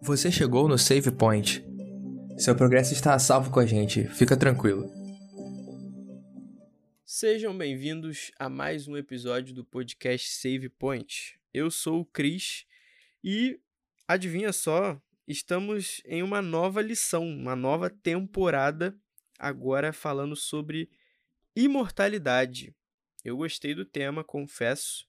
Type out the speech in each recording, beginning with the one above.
Você chegou no Save Point. Seu progresso está a salvo com a gente, fica tranquilo. Sejam bem-vindos a mais um episódio do podcast Save Point. Eu sou o Cris e adivinha só, estamos em uma nova lição, uma nova temporada, agora falando sobre imortalidade. Eu gostei do tema, confesso.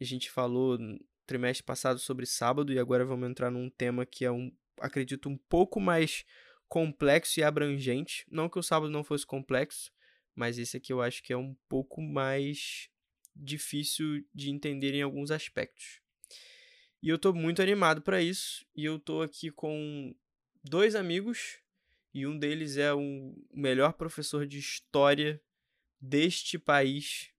A gente falou no trimestre passado sobre sábado e agora vamos entrar num tema que é um, acredito, um pouco mais complexo e abrangente. Não que o sábado não fosse complexo, mas esse aqui eu acho que é um pouco mais difícil de entender em alguns aspectos. E eu estou muito animado para isso. E eu estou aqui com dois amigos. E um deles é o melhor professor de história deste país,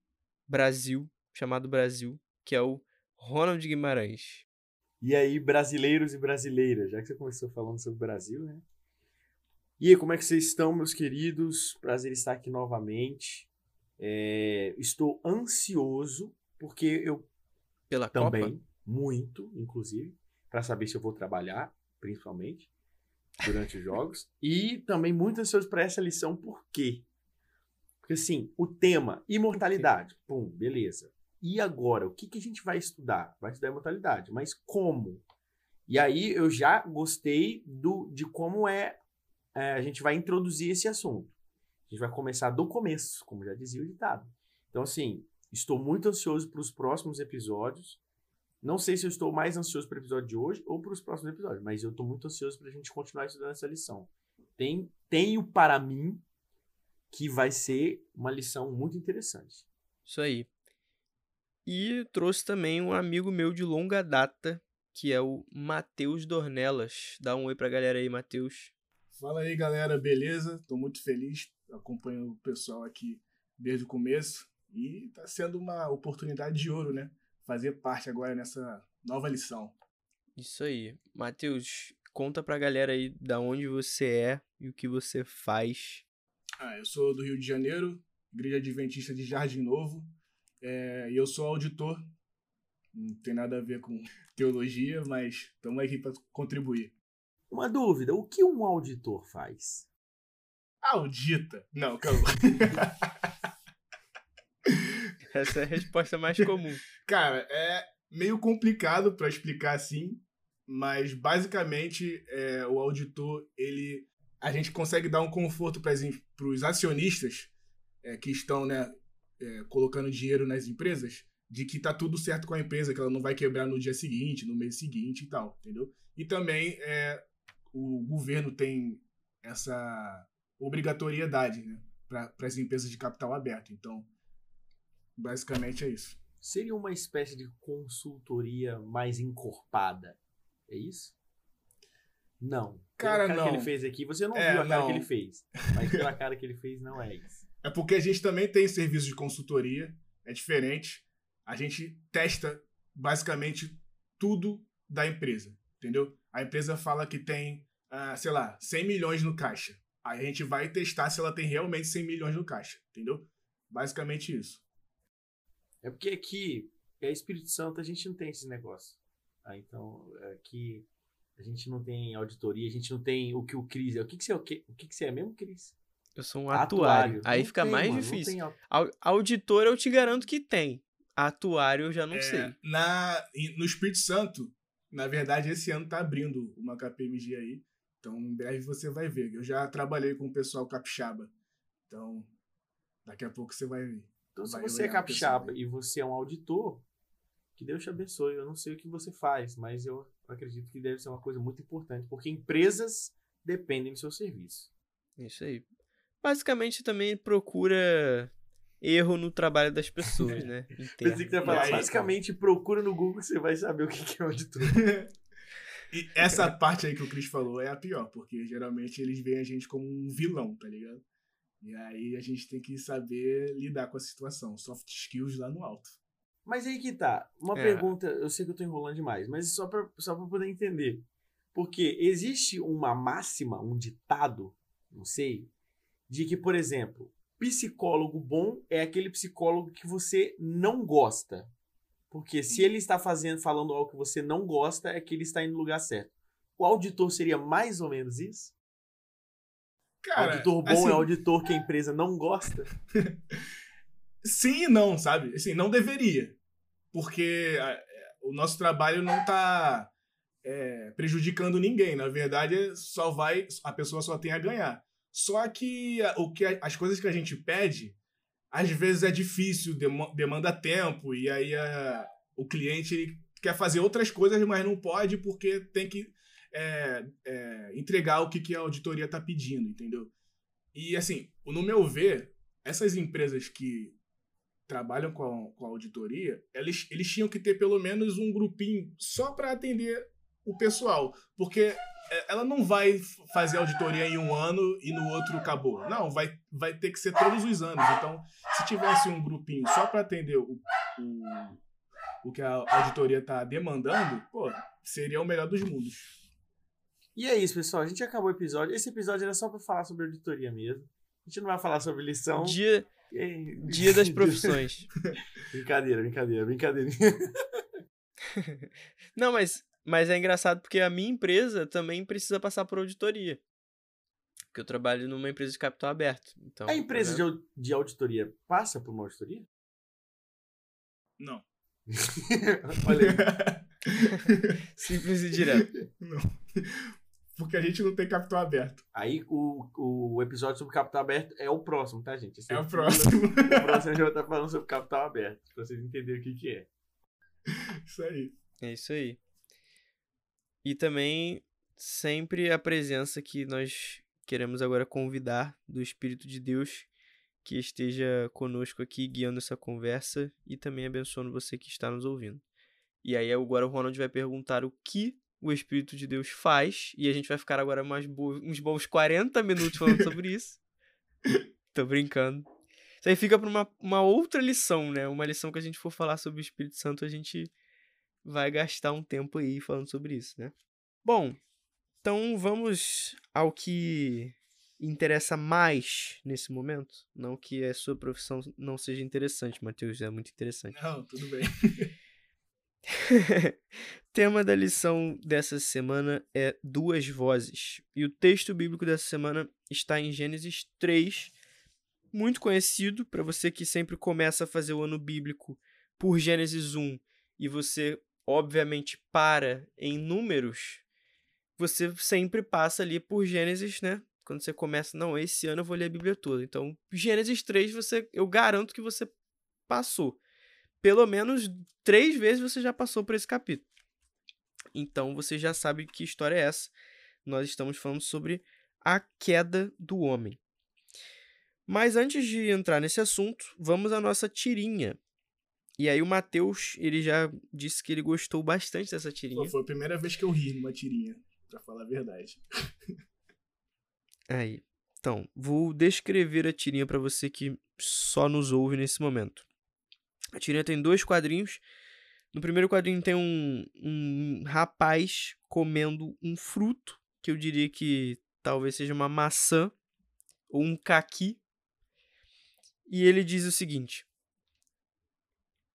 Brasil, chamado Brasil, que é o Ronald Guimarães. E aí, brasileiros e brasileiras, já que você começou falando sobre o Brasil, né? E aí, como é que vocês estão, meus queridos? Prazer estar aqui novamente. É, estou ansioso, porque eu Pela também, Copa? muito, inclusive, para saber se eu vou trabalhar, principalmente, durante os jogos. E também muito ansioso para essa lição, por quê? Porque, assim, o tema, imortalidade, pum, beleza. E agora, o que, que a gente vai estudar? Vai estudar imortalidade, mas como? E aí eu já gostei do, de como é, é, a gente vai introduzir esse assunto. A gente vai começar do começo, como já dizia o ditado. Então, assim, estou muito ansioso para os próximos episódios. Não sei se eu estou mais ansioso para o episódio de hoje ou para os próximos episódios, mas eu estou muito ansioso para a gente continuar estudando essa lição. Tem, tenho para mim que vai ser uma lição muito interessante. Isso aí. E trouxe também um amigo meu de longa data, que é o Matheus Dornelas. Dá um oi pra galera aí, Matheus. Fala aí, galera, beleza? Tô muito feliz, acompanho o pessoal aqui desde o começo e tá sendo uma oportunidade de ouro, né? Fazer parte agora nessa nova lição. Isso aí. Matheus, conta pra galera aí da onde você é e o que você faz. Ah, eu sou do Rio de Janeiro, Igreja Adventista de Jardim Novo, é, e eu sou auditor. Não tem nada a ver com teologia, mas estamos aqui para contribuir. Uma dúvida: o que um auditor faz? Audita! Não, calma. Essa é a resposta mais comum. Cara, é meio complicado para explicar assim, mas basicamente é, o auditor ele a gente consegue dar um conforto para os acionistas é, que estão né, é, colocando dinheiro nas empresas de que tá tudo certo com a empresa, que ela não vai quebrar no dia seguinte, no mês seguinte e tal, entendeu? E também é, o governo tem essa obrigatoriedade né, para as empresas de capital aberto. Então, basicamente é isso. Seria uma espécie de consultoria mais encorpada, é isso? Não. Cara, pela cara não. que ele fez aqui, você não É, viu a cara não. que ele fez. Mas pela cara que ele fez, não é isso. É porque a gente também tem serviço de consultoria, é diferente. A gente testa basicamente tudo da empresa, entendeu? A empresa fala que tem, ah, sei lá, 100 milhões no caixa. Aí a gente vai testar se ela tem realmente 100 milhões no caixa, entendeu? Basicamente isso. É porque aqui, é Espírito Santo, a gente não tem esse negócio. Ah, então, aqui a gente não tem auditoria, a gente não tem o que o Cris é. O que, que você é o quê? O que, que você é mesmo, Cris? Eu sou um atuário. Aí Não fica tem, mais mano, difícil. tem au- Au- Auditor eu te garanto que tem. Atuário eu já não É, sei. Na, no Espírito Santo, na verdade, esse ano tá abrindo uma KPMG aí. Então, em breve você vai ver. Eu já trabalhei com o pessoal capixaba. Então, daqui a pouco você vai ver. Então, se você é capixaba e você é um auditor, que Deus te abençoe. Eu não sei o que você faz, mas eu acredito que deve ser uma coisa muito importante, porque empresas dependem do seu serviço. Isso aí. Basicamente também procura erro no trabalho das pessoas, né? Pensei que você ia falar, aí, basicamente, procura no Google que você vai saber o que é auditor. E essa parte aí que o Cris falou é a pior, porque geralmente eles veem a gente como um vilão, tá ligado? E aí a gente tem que saber lidar com a situação. Soft skills lá no alto. Mas aí que tá. Uma É. pergunta, eu sei que eu tô enrolando demais, mas só pra, só pra poder entender. Porque existe uma máxima, um ditado, não sei, de que, por exemplo, psicólogo bom é aquele psicólogo que você não gosta. Porque se ele está fazendo, falando algo que você não gosta, é que ele está indo no lugar certo. O auditor seria mais ou menos isso? Cara, auditor bom assim, é auditor que a empresa não gosta? Sim e não, sabe? Assim, não deveria. Porque é, o nosso trabalho não tá é, prejudicando ninguém. Na verdade, só vai. A pessoa só tem a ganhar. Só que o que as coisas que a gente pede, às vezes é difícil, demanda tempo, e aí a- o cliente quer fazer outras coisas, mas não pode porque tem que é, é, entregar o que, que a auditoria está pedindo, entendeu? E assim, no meu ver, essas empresas que trabalham com a, com a auditoria, eles, eles tinham que ter pelo menos um grupinho só para atender o pessoal, porque ela não vai fazer auditoria em um ano e no outro acabou. Não, vai, vai ter que ser todos os anos. Então, se tivesse um grupinho só para atender o, o, o que a auditoria está demandando, pô, seria o melhor dos mundos. E é isso, pessoal. A gente acabou o episódio. Esse episódio era só pra falar sobre auditoria mesmo. A gente não vai falar sobre lição. Dia, dia das profissões. brincadeira, brincadeira, brincadeira. Não, mas, mas é engraçado porque a minha empresa também precisa passar por auditoria. Porque eu trabalho numa empresa de capital aberto. Então, A empresa né? de, de auditoria passa por uma auditoria? Não. Olha aí. Simples e direto. Não. Porque a gente não tem capital aberto. Aí o, o episódio sobre capital aberto é o próximo, tá, gente? Esse É o aqui- próximo. O próximo a gente vai estar falando sobre capital aberto, pra vocês entenderem o que, que é. Isso aí. É isso aí. E também sempre a presença que nós queremos agora convidar do Espírito de Deus que esteja conosco aqui guiando essa conversa e também abençoando você que está nos ouvindo. E aí agora o Ronald vai perguntar o que o Espírito de Deus faz e a gente vai ficar agora mais bo- uns bons 40 minutos falando sobre isso. Tô brincando. Isso aí fica para uma, uma outra lição, né? Uma lição que a gente for falar sobre o Espírito Santo, a gente vai gastar um tempo aí falando sobre isso, né? Bom, então vamos ao que interessa mais nesse momento. Não que a sua profissão não seja interessante, Matheus, é muito interessante. Não, tudo bem. Tema da lição dessa semana é duas vozes. E o texto bíblico dessa semana está em Gênesis 3, muito conhecido para você que sempre começa a fazer o ano bíblico por Gênesis 1 e você obviamente para em números, você sempre passa ali por Gênesis, né? Quando você começa, não, esse ano eu vou ler a Bíblia toda. Então, Gênesis 3, você, eu garanto que você passou pelo menos três vezes você já passou por esse capítulo. Então você já sabe que história é essa. Nós estamos falando sobre a queda do homem. Mas antes de entrar nesse assunto, vamos à nossa tirinha. E aí o Matheus, ele já disse que ele gostou bastante dessa Pô, tirinha. foi a primeira vez que eu ri numa tirinha, pra falar a verdade. Aí. Então, vou descrever a tirinha para você que só nos ouve nesse momento. A tirinha tem dois quadrinhos. No primeiro quadrinho tem um, um rapaz comendo um fruto, que eu diria que talvez seja uma maçã ou um caqui. E ele diz o seguinte: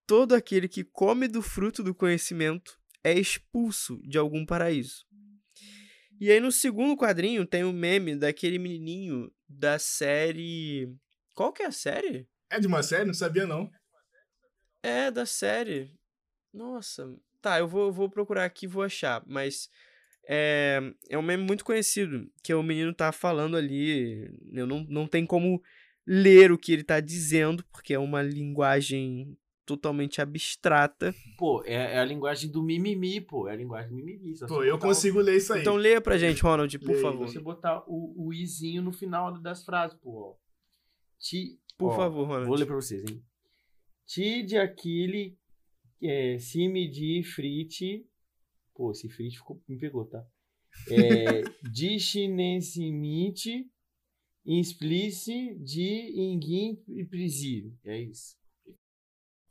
Todo aquele que come do fruto do conhecimento é expulso de algum paraíso. E aí no segundo quadrinho tem o meme daquele menininho da série. Qual que é a série? É de uma série? Não sabia, não. É, da série. Nossa. Tá, eu vou, vou procurar aqui e vou achar. Mas é, é um meme muito conhecido. Que o menino tá falando ali. Eu não, não tem como ler o que ele tá dizendo, porque é uma linguagem totalmente abstrata. Pô, é, é a linguagem do mimimi, pô. É a linguagem do mimimi. Só Pô, eu consigo ler isso aí. Então leia pra gente, Ronald, por Leia aí, O, favor. você botar o, o izinho no final das frases, pô. Ti, Por ó, favor, Ronald. Vou ler pra vocês, hein? Ti de aquele é, de frite. Pô, esse frite ficou, me pegou, tá? É, de chinesimite, explice de inguim e prisível. É isso.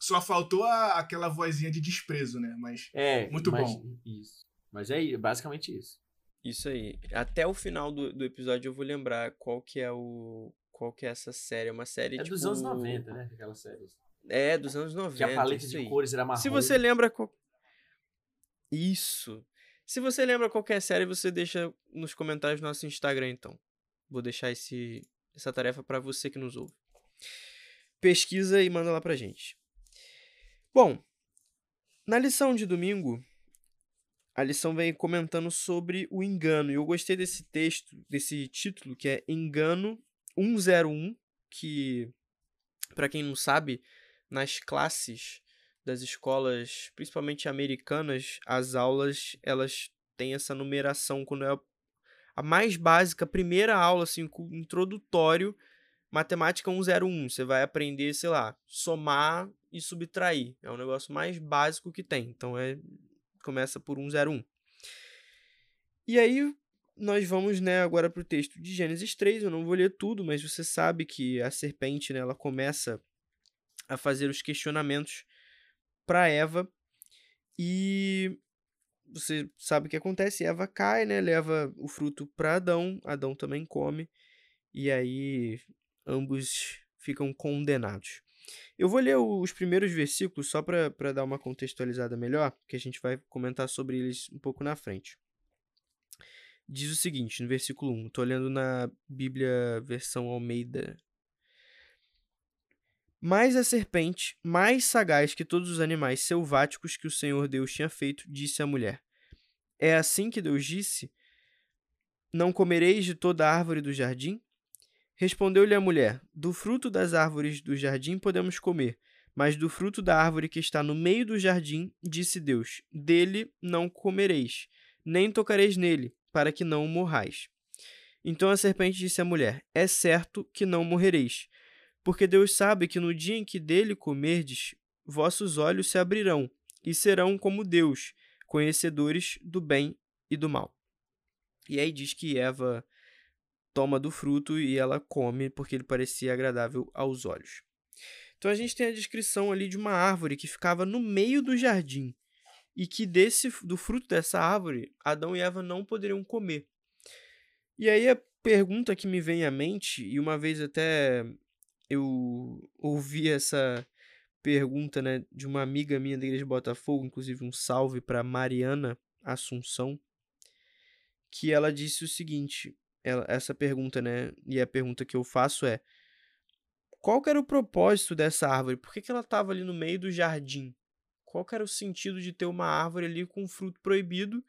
Só faltou a- aquela vozinha de desprezo, né? Mas É, Muito mas- bom. Isso. Mas é basicamente isso. Isso aí. Até o final do, do episódio eu vou lembrar qual que é o. Qual que é essa série. É uma série É tipo. dos anos 90, né? Aquela série. É, dos anos 90. Que a paleta isso de aí. cores era marrom. Se você lembra. qual- Isso. Se você lembra qualquer série, você deixa nos comentários do nosso Instagram, então. Vou deixar esse, essa tarefa pra você que nos ouve. Pesquisa e manda lá pra gente. Bom, na lição de domingo, a lição vem comentando sobre o engano. E eu gostei desse texto, desse título, que é Engano 101, que, pra quem não sabe, nas classes das escolas, principalmente americanas, as aulas elas têm essa numeração quando é a- mais básica, a primeira aula assim, introdutório, matemática 101, você vai aprender, sei lá, somar e subtrair. É o negócio mais básico que tem. Então é começa por 101. E aí nós vamos, né, agora para o texto de Gênesis 3. Eu não vou ler tudo, mas você sabe que a serpente, né, ela começa a fazer os questionamentos para Eva e você sabe o que acontece, Eva cai, né, leva o fruto para Adão, Adão também come e aí ambos ficam condenados. Eu vou ler os primeiros versículos só para dar uma contextualizada melhor, que a gente vai comentar sobre eles um pouco na frente. Diz o seguinte, no versículo 1, estou lendo na Bíblia versão Almeida mas a serpente, mais sagaz que todos os animais selváticos que o Senhor Deus tinha feito, disse à mulher: É assim que Deus disse: Não comereis de toda árvore do jardim? Respondeu-lhe a mulher: Do fruto das árvores do jardim podemos comer, mas do fruto da árvore que está no meio do jardim, disse Deus: Dele não comereis, nem tocareis nele, para que não morrais. Então a serpente disse à mulher: É certo que não morrereis. Porque Deus sabe que no dia em que dele comerdes, vossos olhos se abrirão, e serão como Deus, conhecedores do bem e do mal. E aí diz que Eva toma do fruto e ela come porque ele parecia agradável aos olhos. Então a gente tem a descrição ali de uma árvore que ficava no meio do jardim e que desse do fruto dessa árvore Adão e Eva não poderiam comer. E aí a pergunta que me vem à mente, e uma vez até eu ouvi essa pergunta, né, de uma amiga minha da igreja de Botafogo, inclusive um salve para Mariana Assunção, que ela disse o seguinte, ela, essa pergunta, né, e a pergunta que eu faço é, qual era o propósito dessa árvore? Por que, que ela estava ali no meio do jardim? Qual era o sentido de ter uma árvore ali com fruto proibido?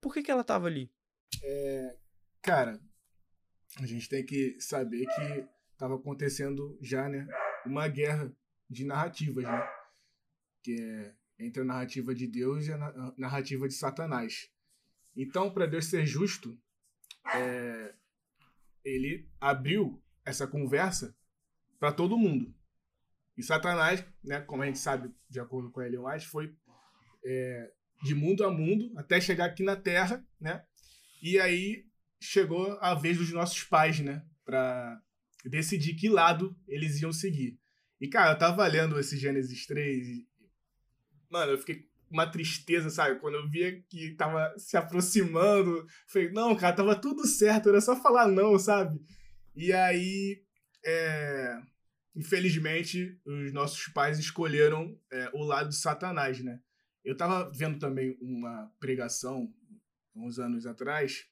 Por que, que ela estava ali? Cara, a gente tem que saber que estava acontecendo já, né, uma guerra de narrativas, né? Que é entre a narrativa de Deus e a narrativa de Satanás. Então, para Deus ser justo, é, ele abriu essa conversa para todo mundo. E Satanás, né, como a gente sabe, de acordo com Ellen White, foi é, de mundo a mundo até chegar aqui na Terra, né? E aí chegou a vez dos nossos pais, né, para decidir que lado eles iam seguir. E cara, eu tava lendo esse Gênesis 3 e mano, eu fiquei uma tristeza, sabe? Quando eu via que tava se aproximando, falei, não, cara, tava tudo certo, era só falar não, sabe? E aí, é, infelizmente, os nossos pais escolheram é, o lado de Satanás, né? Eu tava vendo também uma pregação uns anos atrás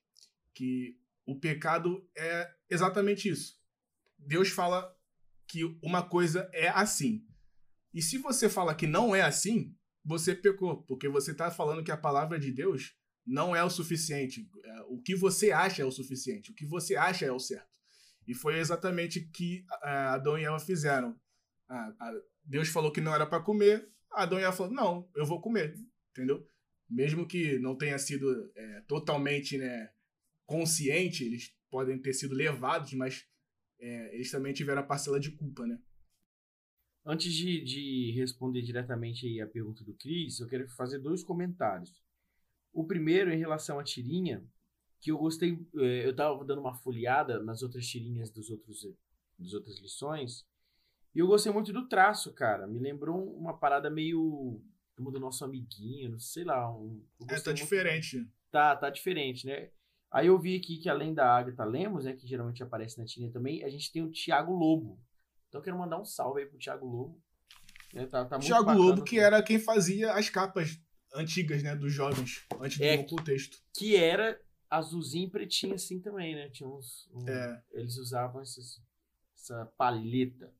que o pecado é exatamente isso. Deus fala que uma coisa é assim. E se você fala que não é assim, você pecou, porque você está falando que a palavra de Deus não é o suficiente. É, O que você acha é o suficiente. O que você acha é o certo. E foi exatamente o que ah, Adão e Eva fizeram. Deus falou que não era para comer, Adão e Eva falaram, não, eu vou comer, entendeu? Mesmo que não tenha sido é, totalmente né, consciente, eles podem ter sido levados, mas é, eles também tiveram a parcela de culpa, né? Antes de, de responder diretamente aí a pergunta do Cris, eu quero fazer dois comentários. O primeiro em relação à tirinha, que eu gostei, eh, eu tava dando uma folheada nas outras tirinhas dos outros, das outras lições, e eu gostei muito do traço, cara. Me lembrou uma parada meio como do nosso amiguinho, sei lá. Um, É, tá muito- diferente. tá, tá diferente, né? Aí eu vi aqui que além da Agatha Lemos, né, que geralmente aparece na tirinha também, a gente tem o Thiago Lobo Então eu quero mandar um salve aí pro Thiago Lobo. Né? Tá, tá muito Thiago bacana Lobo, que era quem fazia as capas antigas, né, dos jovens, antes do É, novo contexto. Que era azulzinho e pretinho assim também, né? Tinha uns. um- É. Eles usavam esses, essa palheta.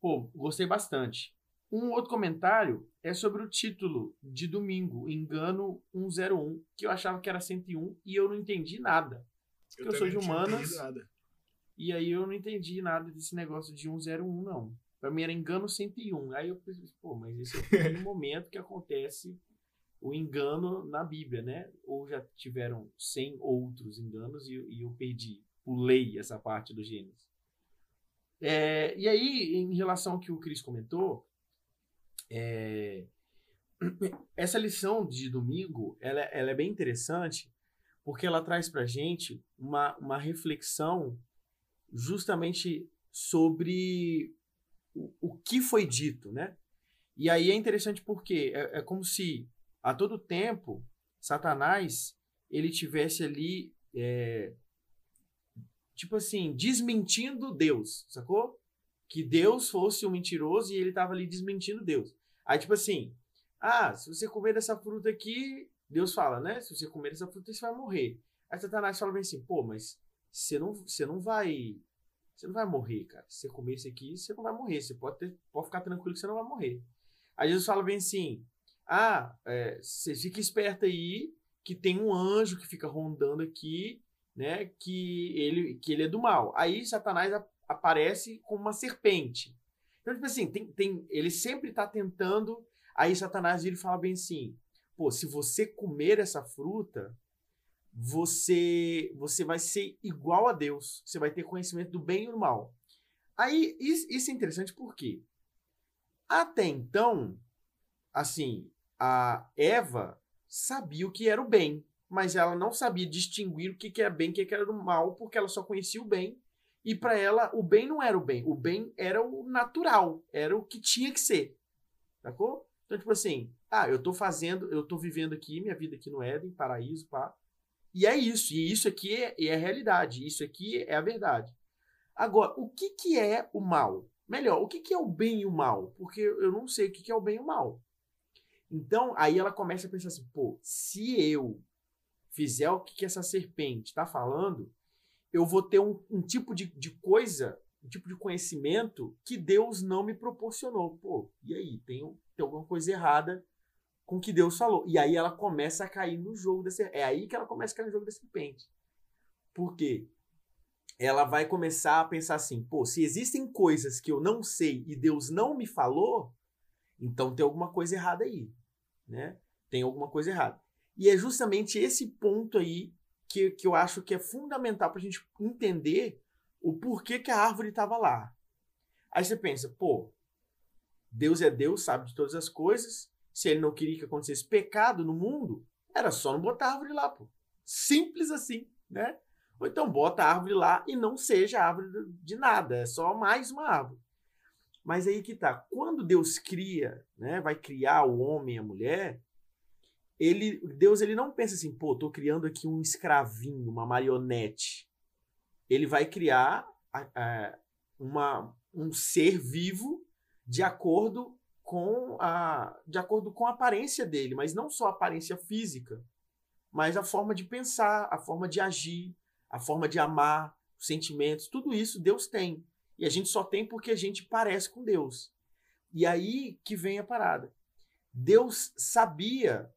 Pô, gostei bastante. Um outro comentário é sobre o título de domingo, Engano 101, que eu achava que era 101 e eu não entendi nada. Porque eu, sou de humanas. nada. E aí eu não entendi nada desse negócio de 101, não. Pra mim era engano 101. Aí eu pensei, pô, mas esse é o primeiro momento que acontece o engano na Bíblia, né? Ou já tiveram 100 outros enganos e, e eu perdi, pulei essa parte do Gênesis. É, e aí, em relação ao que o Cris comentou, é, essa lição de domingo, ela, ela é bem interessante, porque ela traz pra gente uma, uma reflexão justamente sobre o, o que foi dito, né? E aí é interessante porque é, é como se a todo tempo Satanás ele tivesse ali é, tipo assim desmentindo Deus, sacou? Que Deus fosse um mentiroso e ele tava ali desmentindo Deus. Aí tipo assim, ah, se você comer dessa fruta aqui, Deus fala, né? Se você comer dessa fruta você vai morrer. Aí Satanás fala bem assim, pô, mas você não, você não vai. Você não vai morrer, cara. Se você comer isso aqui, você não vai morrer. Você pode, ter, pode ficar tranquilo que você não vai morrer. Aí Jesus fala bem assim: Ah, é, você fica esperto aí, que tem um anjo que fica rondando aqui, né? Que ele, que ele é do mal. Aí Satanás aparece como uma serpente. Então, tipo assim, tem, tem, ele sempre tá tentando. Aí Satanás ele fala bem assim: Pô, se você comer essa fruta, você você vai ser igual a Deus. Você vai ter conhecimento do bem e do mal. Aí isso, é interessante porque até então, assim, a Eva sabia o que era o bem, mas ela não sabia distinguir o que que era bem e o que que era o mal, porque ela só conhecia o bem. E para ela, o bem não era o bem, o bem era o natural, era o que tinha que ser. Sacou? Então, tipo assim, ah, eu tô fazendo, eu tô vivendo aqui, minha vida aqui no Éden, paraíso, pá. E é isso, e isso aqui é, é a realidade, isso aqui é a verdade. Agora, o que, que é o mal? Melhor, o que, que é o bem e o mal? Porque eu não sei o que, que é o bem e o mal. Então, aí ela começa a pensar assim, pô, se eu fizer o que, que essa serpente está falando, eu vou ter um, um tipo de, de coisa, um tipo de conhecimento que Deus não me proporcionou. Pô, e aí? Tem, tem alguma coisa errada com o que Deus falou. E aí ela começa a cair no jogo da serpente. É aí que ela começa a cair no jogo da serpente. Por quê? Ela vai começar a pensar assim: pô, se existem coisas que eu não sei e Deus não me falou, então tem alguma coisa errada aí. Né? Tem alguma coisa errada. E é justamente esse ponto aí que, que eu acho que é fundamental para a gente entender o porquê que a árvore estava lá. Aí você pensa, pô, Deus é Deus, sabe de todas as coisas. Se ele não queria que acontecesse pecado no mundo, era só não botar a árvore lá, pô. Simples assim, né? Ou então bota a árvore lá e não seja árvore de nada, é só mais uma árvore. Mas aí que tá, quando Deus cria, né, vai criar o homem e a mulher, ele, Deus ele não pensa assim, pô, tô criando aqui um escravinho, uma marionete. Ele vai criar a, a, uma, um ser vivo de acordo com a de acordo com a aparência dele, mas não só a aparência física, mas a forma de pensar, a forma de agir, a forma de amar, os sentimentos, tudo isso Deus tem. E a gente só tem porque a gente parece com Deus. E aí que vem a parada. Deus sabia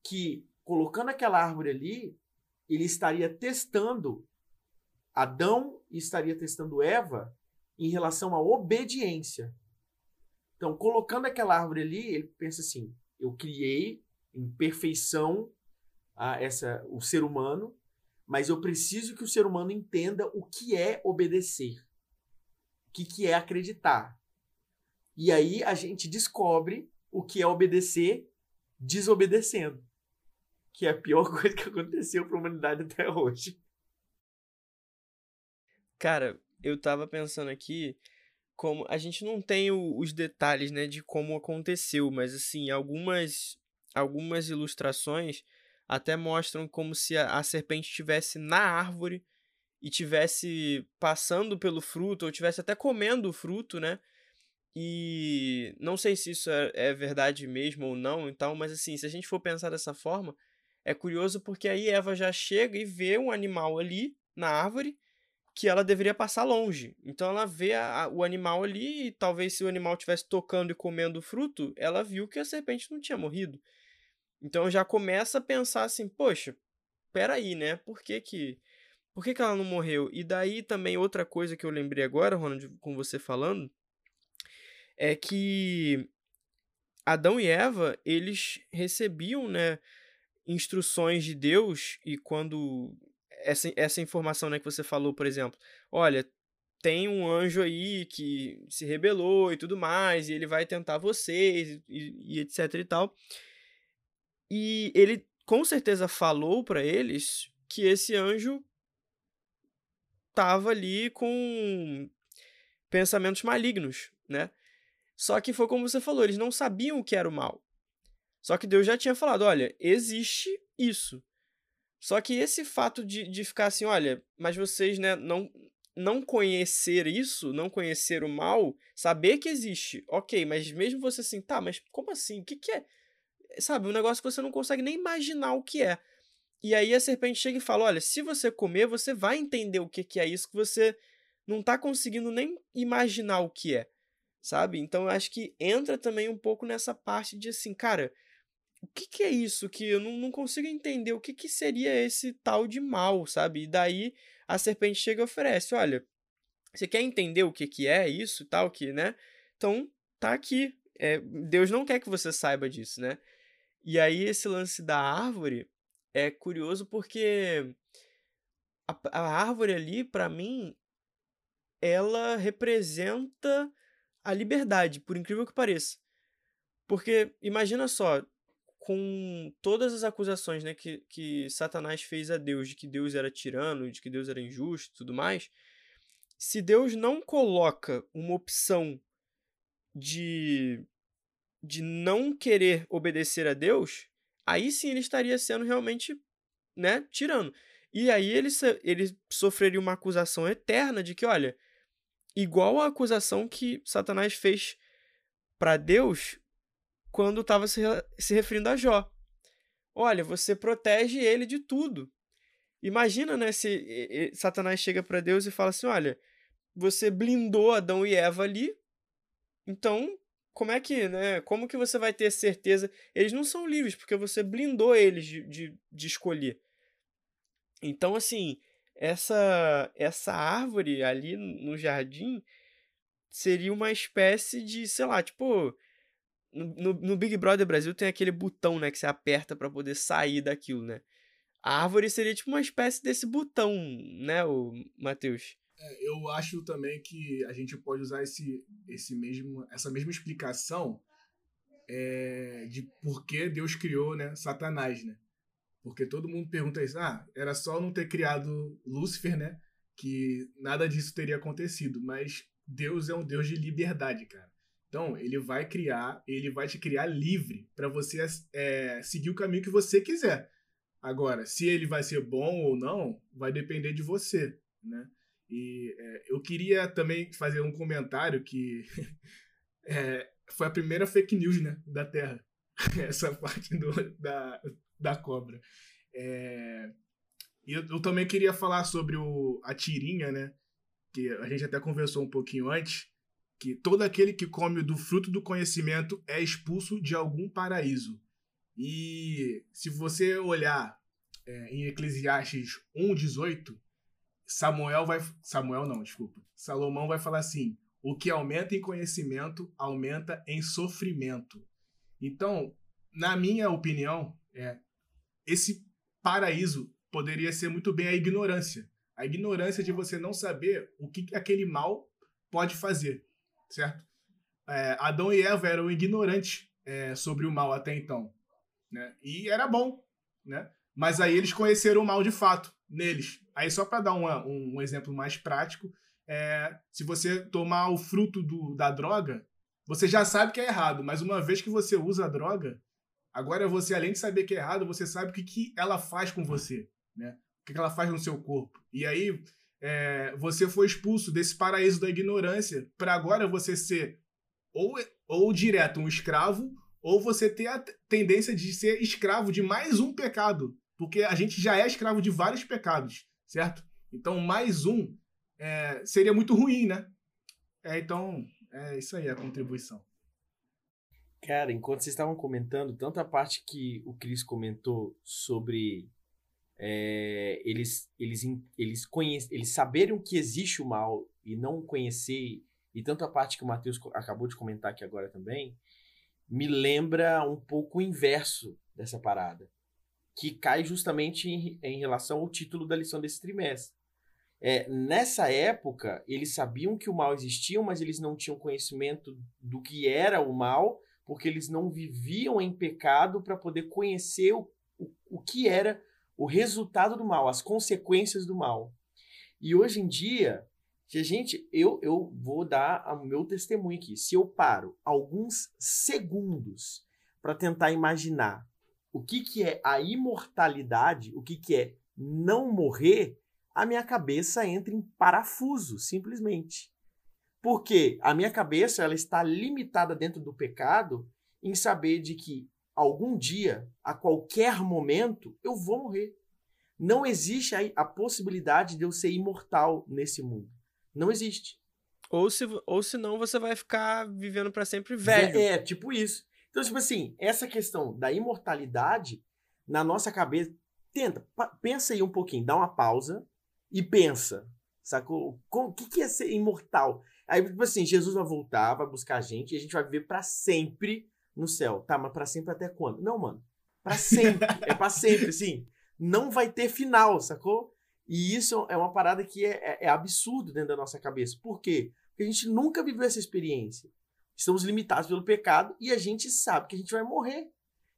que colocando aquela árvore ali, ele estaria testando Adão e estaria testando Eva em relação à obediência. Então, colocando aquela árvore ali, ele pensa assim: eu criei em perfeição a essa o ser humano, mas eu preciso que o ser humano entenda o que é obedecer, o que, que é acreditar. E aí a gente descobre o que é obedecer desobedecendo, que é a pior coisa que aconteceu para a humanidade até hoje. Cara, eu tava pensando aqui como a gente não tem o- os detalhes, né, de como aconteceu, mas assim, algumas algumas ilustrações até mostram como se a, a serpente estivesse na árvore e tivesse passando pelo fruto ou tivesse até comendo o fruto, né? E não sei se isso é, é verdade mesmo ou não e tal, mas assim, se a gente for pensar dessa forma, é curioso porque aí Eva já chega e vê um animal ali na árvore que ela deveria passar longe. Então ela vê a, a, o animal ali e talvez se o animal estivesse tocando e comendo o fruto, ela viu que a serpente não tinha morrido. Então já começa a pensar assim, poxa, peraí, né? Por que que, por que que ela não morreu? E daí também outra coisa que eu lembrei agora, Ronald, com você falando, é que Adão e Eva, eles recebiam, né, instruções de Deus e quando essa, essa informação né, que você falou, por exemplo, olha, tem um anjo aí que se rebelou e tudo mais, e ele vai tentar vocês e, e etc e tal. E ele com certeza falou para eles que esse anjo tava ali com pensamentos malignos, né? Só que foi como você falou, eles não sabiam o que era o mal. Só que Deus já tinha falado: olha, existe isso. Só que esse fato de, de ficar assim, olha, mas vocês né, não, não conhecer isso, não conhecer o mal, saber que existe, ok, mas mesmo você assim, tá, mas como assim? O que, que é? Sabe, um negócio que você não consegue nem imaginar o que é. E aí a serpente chega e fala: olha, se você comer, você vai entender o que, que é isso que você não tá conseguindo nem imaginar o que é sabe? Então eu acho que entra também um pouco nessa parte de assim, cara, o que, que é isso que eu não, não consigo entender? O que, que seria esse tal de mal, sabe? E daí a serpente chega e oferece: olha, você quer entender o que, que é isso tal, que, né? Então tá aqui. É, Deus não quer que você saiba disso, né? E aí esse lance da árvore é curioso porque a, a árvore ali, para mim, ela representa a liberdade, por incrível que pareça. Porque imagina só, com todas as acusações né, que, que Satanás fez a Deus de que Deus era tirano, de que Deus era injusto e tudo mais, se Deus não coloca uma opção de, de não querer obedecer a Deus, aí sim ele estaria sendo realmente né, tirano. E aí ele, ele sofreria uma acusação eterna de que, olha, igual a acusação que Satanás fez para Deus quando estava se, se referindo a Jó. Olha, você protege ele de tudo. Imagina, né, se Satanás chega para Deus e fala assim: olha, você blindou Adão e Eva ali, então como é que, né, como que você vai ter certeza? Eles não são livres, porque você blindou eles de, de, de escolher. Então, assim, essa essa árvore ali no jardim seria uma espécie de, sei lá, tipo, no, no Big Brother Brasil tem aquele botão, né, que você aperta para poder sair daquilo, né? A árvore seria tipo uma espécie desse botão, né, o Matheus? É, eu acho também que a gente pode usar esse, esse mesmo, essa mesma explicação é, de por que Deus criou né, Satanás, né? Porque todo mundo pergunta isso, ah, era só não ter criado Lúcifer, né? Que nada disso teria acontecido. Mas Deus é um Deus de liberdade, cara. Então, ele vai criar, ele vai te criar livre para você é, seguir o caminho que você quiser. Agora, se ele vai ser bom ou não, vai depender de você, né? E é, eu queria também fazer um comentário que é, foi a primeira fake news né, da Terra. Essa parte do, da, da cobra. É... E eu, eu, também queria falar sobre o, a tirinha, né? Que a gente até conversou um pouquinho antes. Que todo aquele que come do fruto do conhecimento é expulso de algum paraíso. E se você olhar é, em Eclesiastes 1,18, Samuel vai. Samuel não, desculpa. Salomão vai falar assim: o que aumenta em conhecimento aumenta em sofrimento. Então, na minha opinião, é, esse paraíso poderia ser muito bem a ignorância. A ignorância de você não saber o que aquele mal pode fazer, certo? É, Adão e Eva eram ignorantes é, sobre o mal até então, né? E era bom, né? Mas aí eles conheceram o mal de fato neles. Aí só para dar uma, um, um, exemplo mais prático, é, se você tomar o fruto do, da droga, você já sabe que é errado, mas uma vez que você usa a droga, Agora você, além de saber que é errado, você sabe o que, que ela faz com você, né? O que, que ela faz no seu corpo. E aí é, você foi expulso desse paraíso da ignorância para agora você ser ou, ou direto um escravo, ou você ter a tendência de ser escravo de mais um pecado. Porque a gente já é escravo de vários pecados, certo? Então, mais um é, seria muito ruim, né? É, então, é isso aí a contribuição. Cara, enquanto vocês estavam comentando, tanto a parte que o Cris comentou sobre é, eles, eles, eles, conhece, eles saberem que existe o mal e não conhecer, e tanto a parte que o Matheus acabou de comentar aqui agora também, me lembra um pouco o inverso dessa parada, que cai justamente em, em relação ao título da lição desse trimestre. É, nessa época, eles sabiam que o mal existia, mas eles não tinham conhecimento do que era o mal, porque eles não viviam em pecado para poder conhecer o, o, o que era o resultado do mal, as consequências do mal. E hoje em dia, gente, eu, eu vou dar o meu testemunho aqui. Se eu paro alguns segundos para tentar imaginar o que, que é a imortalidade, o que, que é não morrer, a minha cabeça entra em parafuso, simplesmente. Porque a minha cabeça ela está limitada dentro do pecado em saber de que algum dia, a qualquer momento, eu vou morrer. Não existe a, a possibilidade de eu ser imortal nesse mundo. Não existe. Ou se, ou senão você vai ficar vivendo para sempre velho. É, tipo isso. Então, tipo assim, essa questão da imortalidade na nossa cabeça, tenta, pensa aí um pouquinho, dá uma pausa e pensa, sacou? O que, que é ser imortal? Aí, tipo assim, Jesus vai voltar, vai buscar a gente e a gente vai viver para sempre no céu. Tá, mas para sempre até quando? Não, mano. Para sempre. é para sempre, assim. Não vai ter final, sacou? E isso é uma parada que é, é, é absurdo dentro da nossa cabeça. Por quê? Porque a gente nunca viveu essa experiência. Estamos limitados pelo pecado e a gente sabe que a gente vai morrer.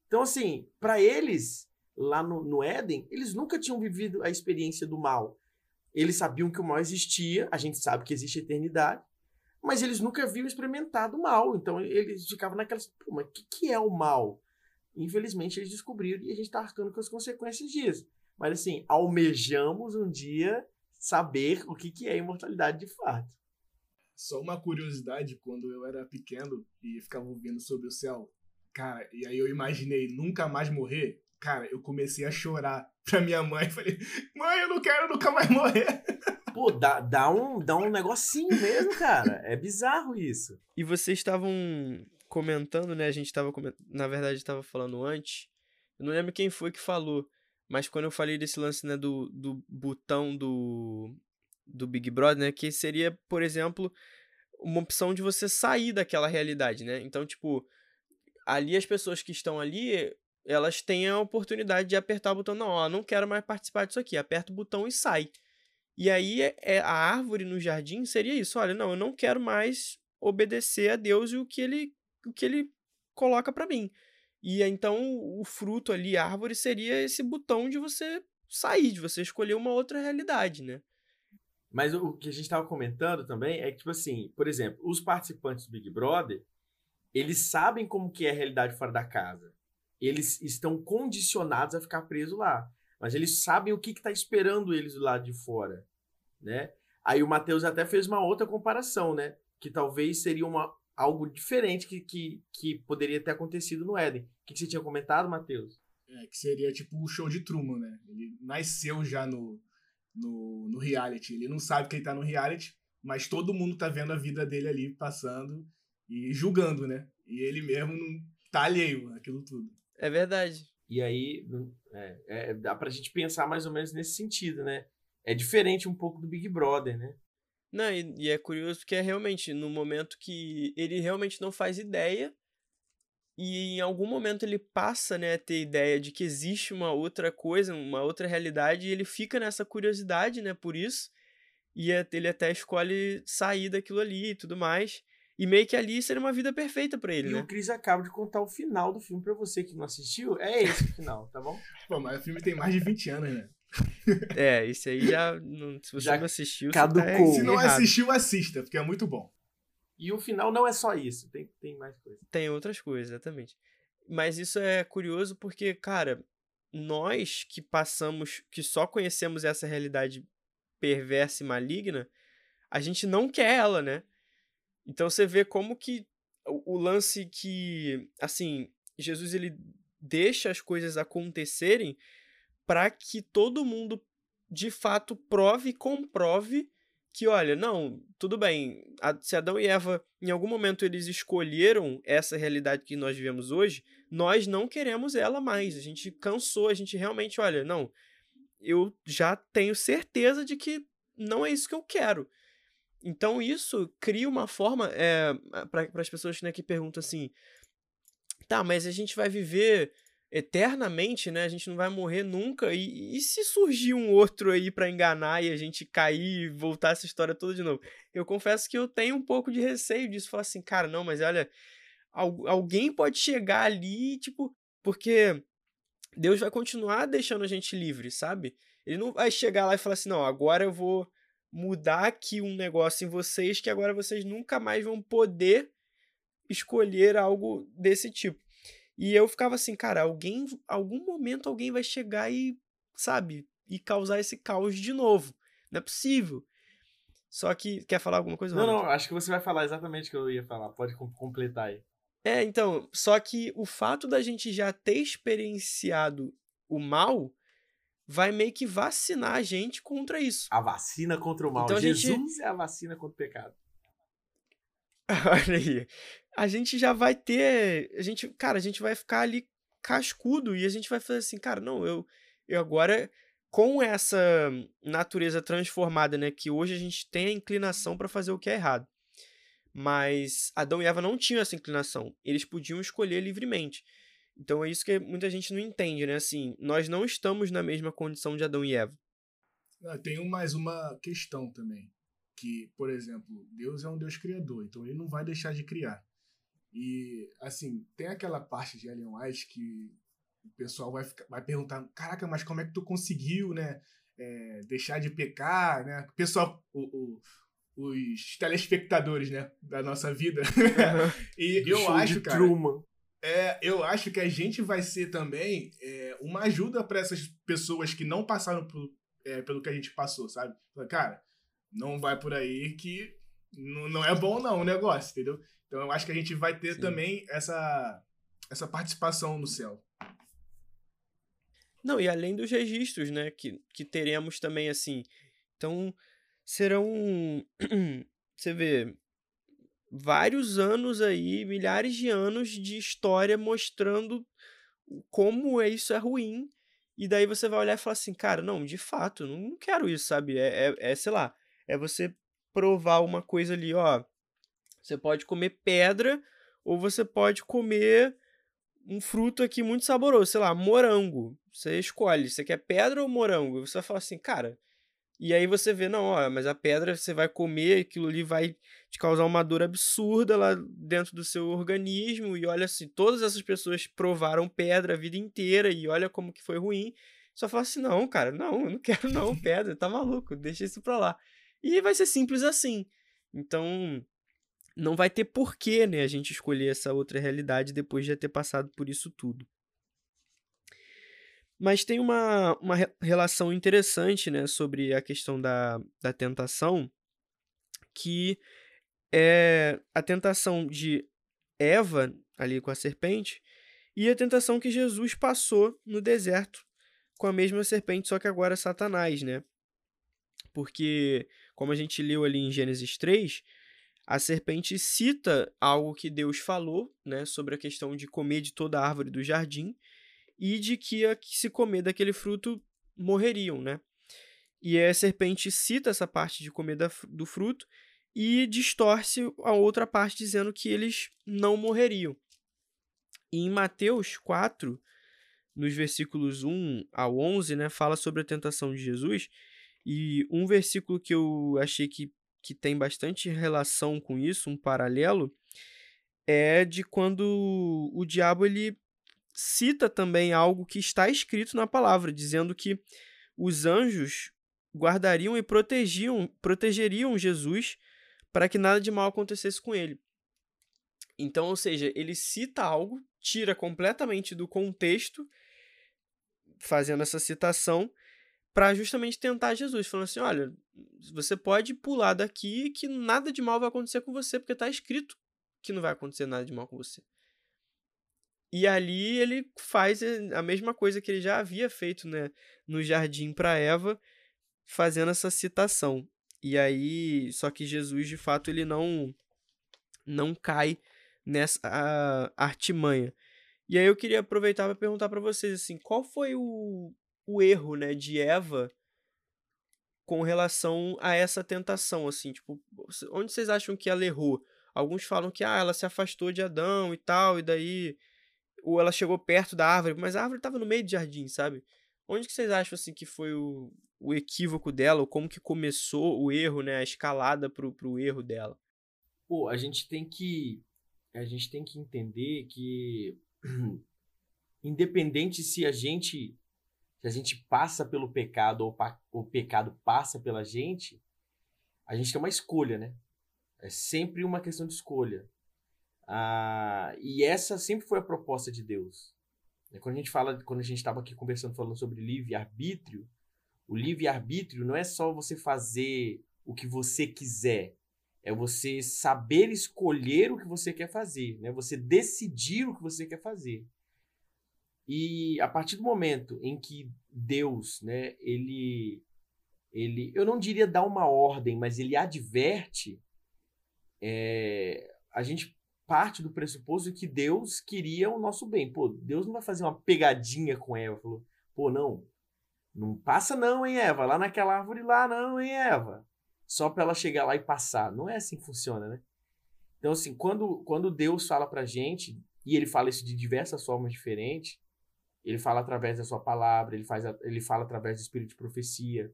Então, assim, para eles, lá no, no Éden, eles nunca tinham vivido a experiência do mal. Eles sabiam que o mal existia, a gente sabe que existe eternidade, mas eles nunca haviam experimentado o mal. Então eles ficavam naquelas, pô, mas o que, que é o mal? Infelizmente eles descobriram e a gente está arcando com as consequências disso. Mas assim, almejamos um dia saber o que, que é imortalidade de fato. Só uma curiosidade, quando eu era pequeno e ficava ouvindo sobre o céu, cara, e aí eu imaginei nunca mais morrer, cara, eu comecei a chorar pra minha mãe. Falei, mãe, eu não quero nunca mais morrer. Pô, dá, dá, um, dá um negocinho mesmo, cara. É bizarro isso. E vocês estavam comentando, né? A gente tava comentando, na verdade estava falando antes. Eu não lembro quem foi que falou, mas quando eu falei desse lance, né, do, do botão do, do Big Brother, né, que seria, por exemplo, uma opção de você sair daquela realidade, né? Então, tipo, ali as pessoas que estão ali, elas têm a oportunidade de apertar o botão, não, ó, não quero mais participar disso aqui, aperta o botão e sai. E aí é, a árvore no jardim seria isso, olha, não, eu não quero mais obedecer a Deus e o que ele, o que ele coloca para mim. E então o fruto ali, a árvore, seria esse botão de você sair, de você escolher uma outra realidade, né? Mas o que a gente estava comentando também é que, tipo assim, por exemplo, os participantes do Big Brother, eles sabem como que é a realidade fora da casa eles estão condicionados a ficar presos lá. Mas eles sabem o que está esperando eles do lado de fora, né? Aí o Matheus até fez uma outra comparação, né? Que talvez seria uma, algo diferente que, que, que poderia ter acontecido no Éden. O que, que você tinha comentado, Matheus? É, que seria tipo o show de Truman, né? Ele nasceu já no, no, no reality. Ele não sabe que ele tá no reality, mas todo mundo tá vendo a vida dele ali passando e julgando, né? E ele mesmo não tá alheio àquilo tudo. É verdade. E aí, é, é, dá pra gente pensar mais ou menos nesse sentido, né? É diferente um pouco do Big Brother, né? Não, e, e é curioso porque é realmente no momento que ele realmente não faz ideia e em algum momento ele passa né, a ter ideia de que existe uma outra coisa, uma outra realidade, e ele fica nessa curiosidade, né, por isso, e é, ele até escolhe sair daquilo ali e tudo mais. E meio que ali seria uma vida perfeita para ele, e né? o Chris acaba de contar o final do filme para você que não assistiu. É esse o final, tá bom? Pô, mas o filme tem mais de 20 anos, né? é, isso aí já. Não, se você já não assistiu, caducou. Tá se não assistiu, assista, porque é muito bom. E o final não é só isso, tem, tem mais coisas. Tem outras coisas, exatamente. Mas isso é curioso porque, cara, nós que passamos, que só conhecemos essa realidade perversa e maligna, a gente não quer ela, né? Então você vê como que o, lance que, assim, Jesus ele deixa as coisas acontecerem para que todo mundo de fato prove e comprove que, olha, não, tudo bem, se Adão e Eva em algum momento eles escolheram essa realidade que nós vivemos hoje, nós não queremos ela mais. A gente cansou, a gente realmente, olha, não, eu já tenho certeza de que não é isso que eu quero. Então isso cria uma forma é, para as pessoas né, que perguntam assim, tá, mas a gente vai viver eternamente, né? A gente não vai morrer nunca. E, e se surgir um outro aí para enganar e a gente cair e voltar essa história toda de novo? Eu confesso que eu tenho um pouco de receio disso. Falar assim, cara, não, mas olha, alguém pode chegar ali, tipo, porque Deus vai continuar deixando a gente livre, sabe? Ele não vai chegar lá e falar assim, não, agora eu vou mudar aqui um negócio em vocês que agora vocês nunca mais vão poder escolher algo desse tipo. E eu ficava assim, cara, alguém, algum momento alguém vai chegar e, sabe, e causar esse caos de novo. Não é possível. Só que, quer falar alguma coisa? Não, não, acho que você vai falar exatamente o que eu ia falar. Pode completar aí. É, então, só que o fato da gente já ter experienciado o mal vai meio que vacinar a gente contra isso. A vacina contra o mal. Então, Jesus gente... é a vacina contra o pecado. Olha aí a gente já vai ter. A gente, cara, a gente vai ficar ali cascudo e a gente vai fazer assim, cara, não, eu, eu agora, com essa natureza transformada, né, que hoje a gente tem a inclinação para fazer o que é errado. Mas Adão e Eva não tinham essa inclinação. Eles podiam escolher livremente. Então é isso que muita gente não entende, né? Assim, nós não estamos na mesma condição de Adão e Eva. Ah, tem mais uma questão também. Que, por exemplo, Deus é um Deus criador, então ele não vai deixar de criar. E, assim, tem aquela parte de Ellen White que o pessoal vai, ficar, vai perguntar: caraca, mas como é que tu conseguiu, né? É, deixar de pecar, né? O pessoal, o, o, os telespectadores, né? Da nossa vida. e eu acho, cara. Truman. É, eu acho que a gente vai ser também é, uma ajuda para essas pessoas que não passaram por, é, pelo que a gente passou, sabe? Cara, não vai por aí que não é bom não o negócio, entendeu? Então eu acho que a gente vai ter Sim. também essa, essa participação no céu. Não, e além dos registros, né, que, que teremos também, assim. Então, serão. Você vê. Vários anos aí, milhares de anos de história mostrando como isso é ruim. E daí você vai olhar e falar assim, cara, não, de fato, não quero isso, sabe? É, é, é sei lá, é você provar uma coisa ali, ó. Você pode comer pedra ou você pode comer um fruto aqui muito saboroso, sei lá, morango. Você escolhe, você quer pedra ou morango? Você vai falar assim, cara. E aí você vê, não, ó, mas a pedra você vai comer, aquilo ali vai te causar uma dor absurda lá dentro do seu organismo. E olha assim, todas essas pessoas provaram pedra a vida inteira e olha como que foi ruim. Só fala assim, não, cara, não, eu não quero não, pedra, tá maluco, deixa isso pra lá. E vai ser simples assim. Então, não vai ter porquê, né, a gente escolher essa outra realidade depois de já ter passado por isso tudo. Mas tem uma, uma relação interessante, né, sobre a questão da, da tentação, que é a tentação de Eva, ali com a serpente, e a tentação que Jesus passou no deserto com a mesma serpente, só que agora Satanás, né? Porque, como a gente leu ali em Gênesis 3, a serpente cita algo que Deus falou, né, sobre a questão de comer de toda a árvore do jardim e de que a que se comer daquele fruto morreriam, né? E a serpente cita essa parte de comer da, do fruto e distorce a outra parte dizendo que eles não morreriam. E em Mateus 4, nos versículos 1 ao 11, né, fala sobre a tentação de Jesus. E um versículo que eu achei que que tem bastante relação com isso, um paralelo, é de quando o diabo ele cita também algo que está escrito na palavra, dizendo que os anjos guardariam e protegiam, protegeriam Jesus para que nada de mal acontecesse com ele. Então, ou seja, ele cita algo, tira completamente do contexto, fazendo essa citação, para justamente tentar Jesus, falando assim: olha, você pode pular daqui que nada de mal vai acontecer com você, porque está escrito que não vai acontecer nada de mal com você. E ali ele faz a mesma coisa que ele já havia feito né, no jardim para Eva, fazendo essa citação. E aí, só que Jesus, de fato, ele não não cai nessa artimanha. E aí eu queria aproveitar para perguntar para vocês assim, qual foi o, o erro, né, de Eva com relação a essa tentação, assim, tipo, onde vocês acham que ela errou? Alguns falam que ah, ela se afastou de Adão e tal, e daí ou ela chegou perto da árvore, mas a árvore estava no meio do jardim, sabe? Onde que vocês acham assim que foi o, o equívoco dela, ou como que começou o erro, né, a escalada pro, pro erro dela? Pô, a gente tem que a gente tem que entender que independente se a gente se a gente passa pelo pecado ou o pecado passa pela gente, a gente tem uma escolha, né? É sempre uma questão de escolha. Ah, e essa sempre foi a proposta de Deus. É, quando a gente fala, quando a gente estava aqui conversando, falando sobre livre-arbítrio, o livre-arbítrio não é só você fazer o que você quiser, é você saber escolher o que você quer fazer, né? Você decidir o que você quer fazer. E a partir do momento em que Deus, né, ele ele, eu não diria dar uma ordem, mas ele adverte, é, a gente parte do pressuposto que Deus queria o nosso bem. Pô, Deus não vai fazer uma pegadinha com Eva. Falou, pô, não, não passa não, hein, Eva? Lá naquela árvore lá, não, hein, Eva? Só para ela chegar lá e passar. Não é assim que funciona, né? Então, assim, quando, quando Deus fala pra gente, e ele fala isso de diversas formas diferentes, ele fala através da sua palavra, ele, faz, ele fala através do espírito de profecia,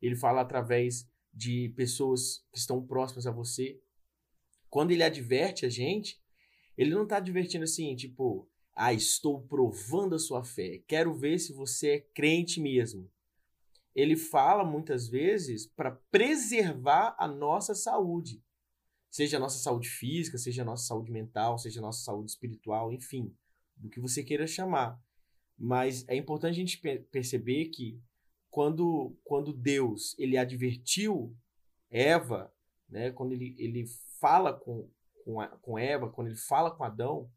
ele fala através de pessoas que estão próximas a você. Quando ele adverte a gente, ele não está advertindo assim, tipo, ah, estou provando a sua fé, quero ver se você é crente mesmo. Ele fala muitas vezes para preservar a nossa saúde, seja a nossa saúde física, seja a nossa saúde mental, seja a nossa saúde espiritual, enfim, do que você queira chamar. Mas é importante a gente perceber que quando, quando Deus ele advertiu Eva, né, quando ele, ele fala com, com, a, com Eva, quando ele fala com Adão,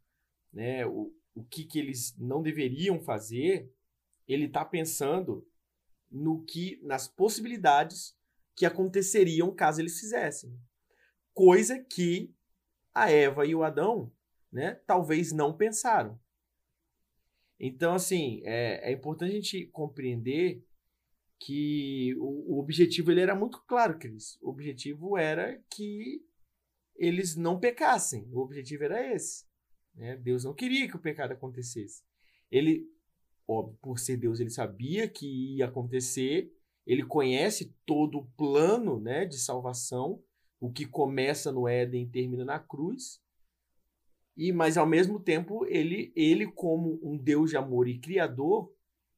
né, o, o que, que eles não deveriam fazer, ele está pensando no que nas possibilidades que aconteceriam caso eles fizessem. Coisa que a Eva e o Adão, né, talvez não pensaram. Então, assim, é, é importante a gente compreender que o, o, objetivo ele era muito claro, Cris. O objetivo era que eles não pecassem. O objetivo era esse. Né? Deus não queria que o pecado acontecesse. Ele, óbvio, por ser Deus, ele sabia que ia acontecer. Ele conhece todo o plano né, de salvação, o que começa no Éden e termina na cruz. E, mas ao mesmo tempo, ele, ele como um Deus de amor e criador,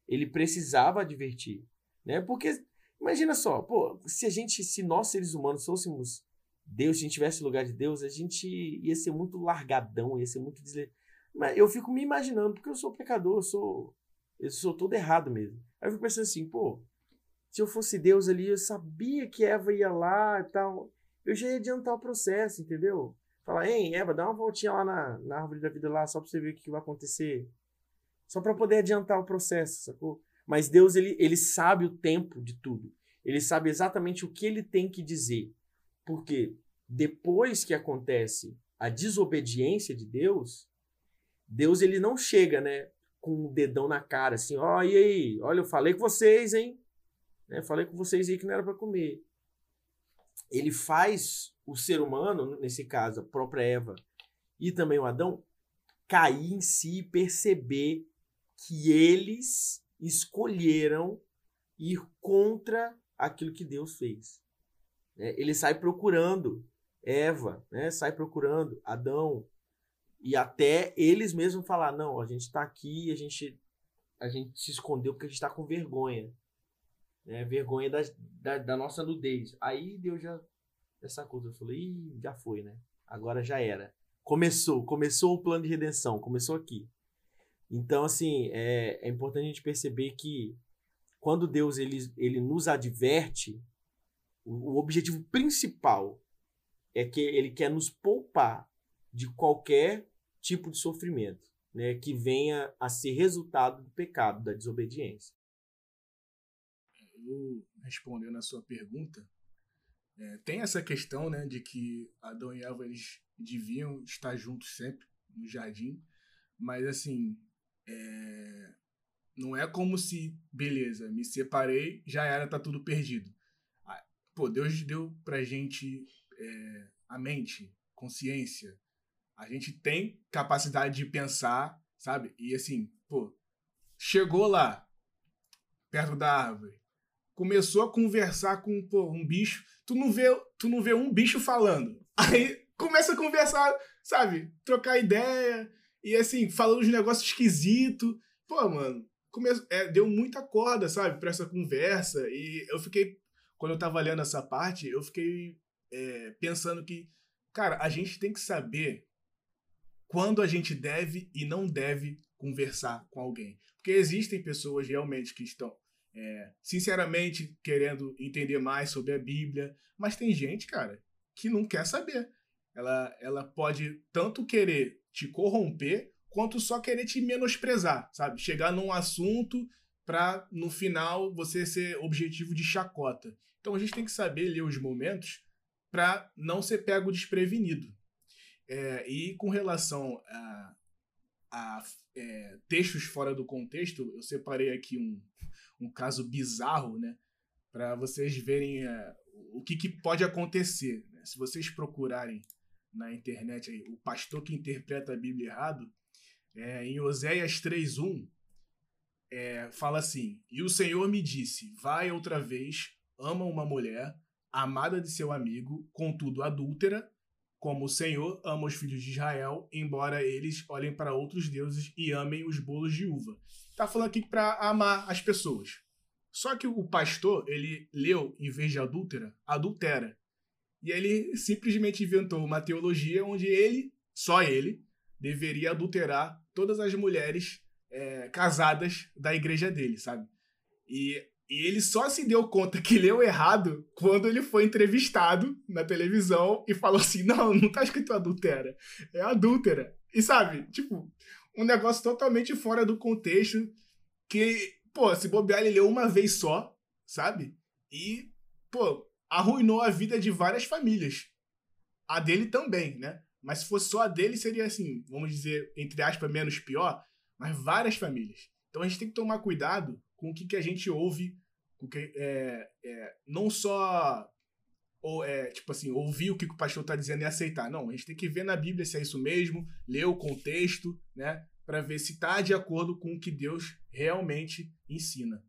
ele precisava advertir, né? Porque imagina só, pô, se a gente, se nós seres humanos fôssemos Deus, se a gente tivesse lugar de Deus, a gente ia ser muito largadão, ia ser muito desle... Mas eu fico me imaginando, porque eu sou pecador, eu sou eu sou todo errado mesmo. Aí eu fico pensando assim, pô, se eu fosse Deus ali, eu sabia que Eva ia lá e tal, eu já ia adiantar o processo, entendeu? Falar, ei, Eva, dá uma voltinha lá na, na árvore da vida lá, só pra você ver o que vai acontecer. Só para poder adiantar o processo, sacou? Mas Deus, ele, ele sabe o tempo de tudo. Ele sabe exatamente o que ele tem que dizer. Porque depois que acontece a desobediência de Deus, Deus ele não chega, né, com o um dedão na cara assim, ó, oh, e aí, olha, eu falei com vocês, hein? Né, falei com vocês aí que não era para comer. Ele faz o ser humano, nesse caso, a própria Eva e também o Adão, cair em si e perceber que eles escolheram ir contra aquilo que Deus fez. Né? Ele sai procurando Eva, né? sai procurando Adão, e até eles mesmos falar não, a gente está aqui, a gente, a gente se escondeu porque a gente está com vergonha. Né? Vergonha da, da, da, nossa nudez. Aí Deus já, já sacou, eu falei, Ih, já foi, né? Agora já era. Começou, começou o plano de redenção, começou aqui. Então, assim, é, é importante a gente perceber que quando Deus ele, ele nos adverte, o, objetivo principal é que ele quer nos poupar de qualquer tipo de sofrimento, né, que venha a ser resultado do pecado, da desobediência. Eu respondendo a sua pergunta, é, tem essa questão, né, de que Adão e Eva eles deviam estar juntos sempre no jardim, mas assim, é, não é como se, beleza, me separei, já era, tá tudo perdido. Ah, pô, Deus deu pra gente é, a mente, consciência. A gente tem capacidade de pensar, sabe? E assim, pô, chegou lá, perto da árvore, começou a conversar com pô, um bicho, tu não vê, tu não vê um bicho falando. Aí começa a conversar, sabe? Trocar ideia e assim, falando uns negócios esquisitos. Pô, mano, come... É, deu muita corda, sabe, pra essa conversa. E eu fiquei, quando eu tava lendo essa parte, eu fiquei é, pensando que, cara, a gente tem que saber quando a gente deve e não deve conversar com alguém. Porque existem pessoas realmente que estão, é, sinceramente, querendo entender mais sobre a Bíblia, mas tem gente, cara, que não quer saber. Ela, ela pode tanto querer te corromper quanto só querer te menosprezar, sabe? Chegar num assunto para no final você ser objetivo de chacota. Então a gente tem que saber ler os momentos para não ser pego desprevenido. É, e com relação a, a é, textos fora do contexto, eu separei aqui um, um caso bizarro, né? Para vocês verem é, o que, que, pode acontecer. Né? Se vocês procurarem na internet aí, o pastor que interpreta a Bíblia errado, é, em Oséias 3.1, é, fala assim, E o Senhor me disse, vai outra vez, ama uma mulher, amada de seu amigo, contudo adúltera, como o Senhor ama os filhos de Israel, embora eles olhem para outros deuses e amem os bolos de uva. Tá falando aqui para amar as pessoas. Só que o pastor, ele leu, em vez de adúltera, adultera. E ele simplesmente inventou uma teologia onde ele, só ele, deveria adulterar todas as mulheres é, casadas da igreja dele, sabe? E, e ele só se deu conta que leu errado quando ele foi entrevistado na televisão e falou assim: não, não tá escrito adultera, é adúltera. E sabe, tipo, um negócio totalmente fora do contexto que, pô, se bobear, ele leu uma vez só, sabe? E, pô, arruinou a vida de várias famílias. A dele também, né? Mas se fosse só a dele, seria assim, vamos dizer, entre aspas, menos pior, mas várias famílias. Então a gente tem que tomar cuidado com o que, que a gente ouve, com que, é, é, não só ou, é, tipo assim, ouvir o que o pastor está dizendo e aceitar. Não, a gente tem que ver na Bíblia se é isso mesmo, ler o contexto, né? Para ver se está de acordo com o que Deus realmente ensina.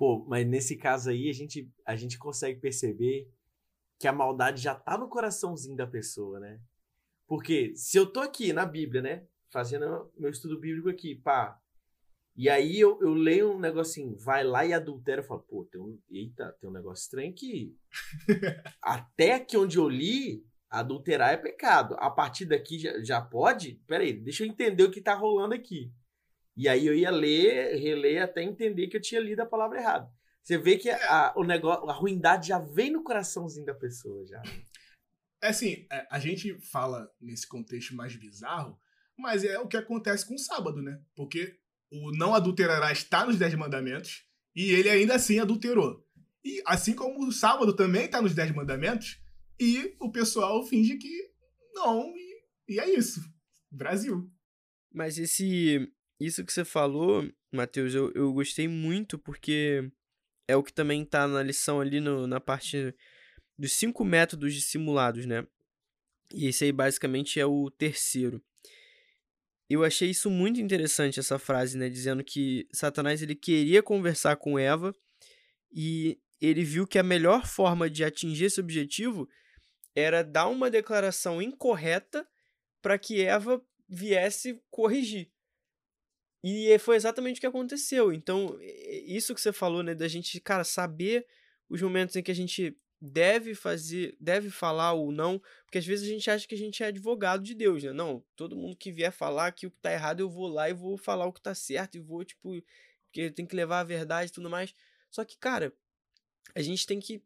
Pô, mas nesse caso aí a gente, a gente consegue perceber que a maldade já tá no coraçãozinho da pessoa, né? Porque se eu tô aqui na Bíblia, né? Fazendo meu estudo bíblico aqui, pá. E aí eu, eu leio um negocinho, vai lá e adultera. Eu falo, pô, tem um, eita, tem um negócio estranho aqui. Até aqui onde eu li, adulterar é pecado. A partir daqui já, já pode? Peraí, deixa eu entender o que tá rolando aqui. E aí eu ia ler, reler até entender que eu tinha lido a palavra errada. Você vê que a, o negócio, a ruindade já vem no coraçãozinho da pessoa já. É assim, é, a gente fala nesse contexto mais bizarro, mas é o que acontece com o sábado, né? Porque o não adulterará está nos Dez Mandamentos e ele ainda assim adulterou. E assim como o sábado também está nos Dez Mandamentos e o pessoal finge que não, e, e é isso. Brasil. Mas esse isso que você falou, Matheus, eu, eu gostei muito porque é o que também tá na lição ali no, na parte dos cinco métodos dissimulados, né? E esse aí basicamente é o terceiro. Eu achei isso muito interessante essa frase, né, dizendo que Satanás ele queria conversar com Eva e ele viu que a melhor forma de atingir esse objetivo era dar uma declaração incorreta para que Eva viesse corrigir. E foi exatamente o que aconteceu. Então, isso que você falou, né, da gente, cara, saber os momentos em que a gente deve fazer, deve falar ou não, porque às vezes a gente acha que a gente é advogado de Deus, né? Não, todo mundo que vier falar que o que tá errado, eu vou lá e vou falar o que tá certo e vou, tipo, porque tem que levar a verdade e tudo mais. Só que, cara, a gente tem que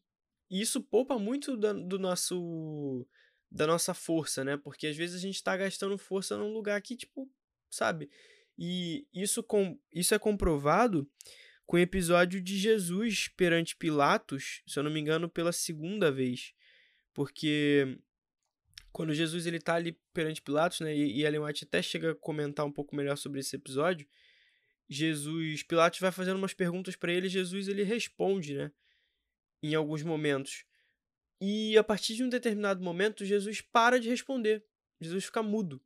isso poupa muito do, do nosso da nossa força, né? Porque às vezes a gente tá gastando força num lugar que, tipo, sabe? E isso, com, isso é comprovado com o episódio de Jesus perante Pilatos, se eu não me engano, pela segunda vez. Porque quando Jesus ele tá ali perante Pilatos, né? E, Ellen White até chega a comentar um pouco melhor sobre esse episódio. Jesus, Pilatos vai fazendo umas perguntas para ele, Jesus ele responde, né? Em alguns momentos. E a partir de um determinado momento, Jesus para de responder. Jesus fica mudo.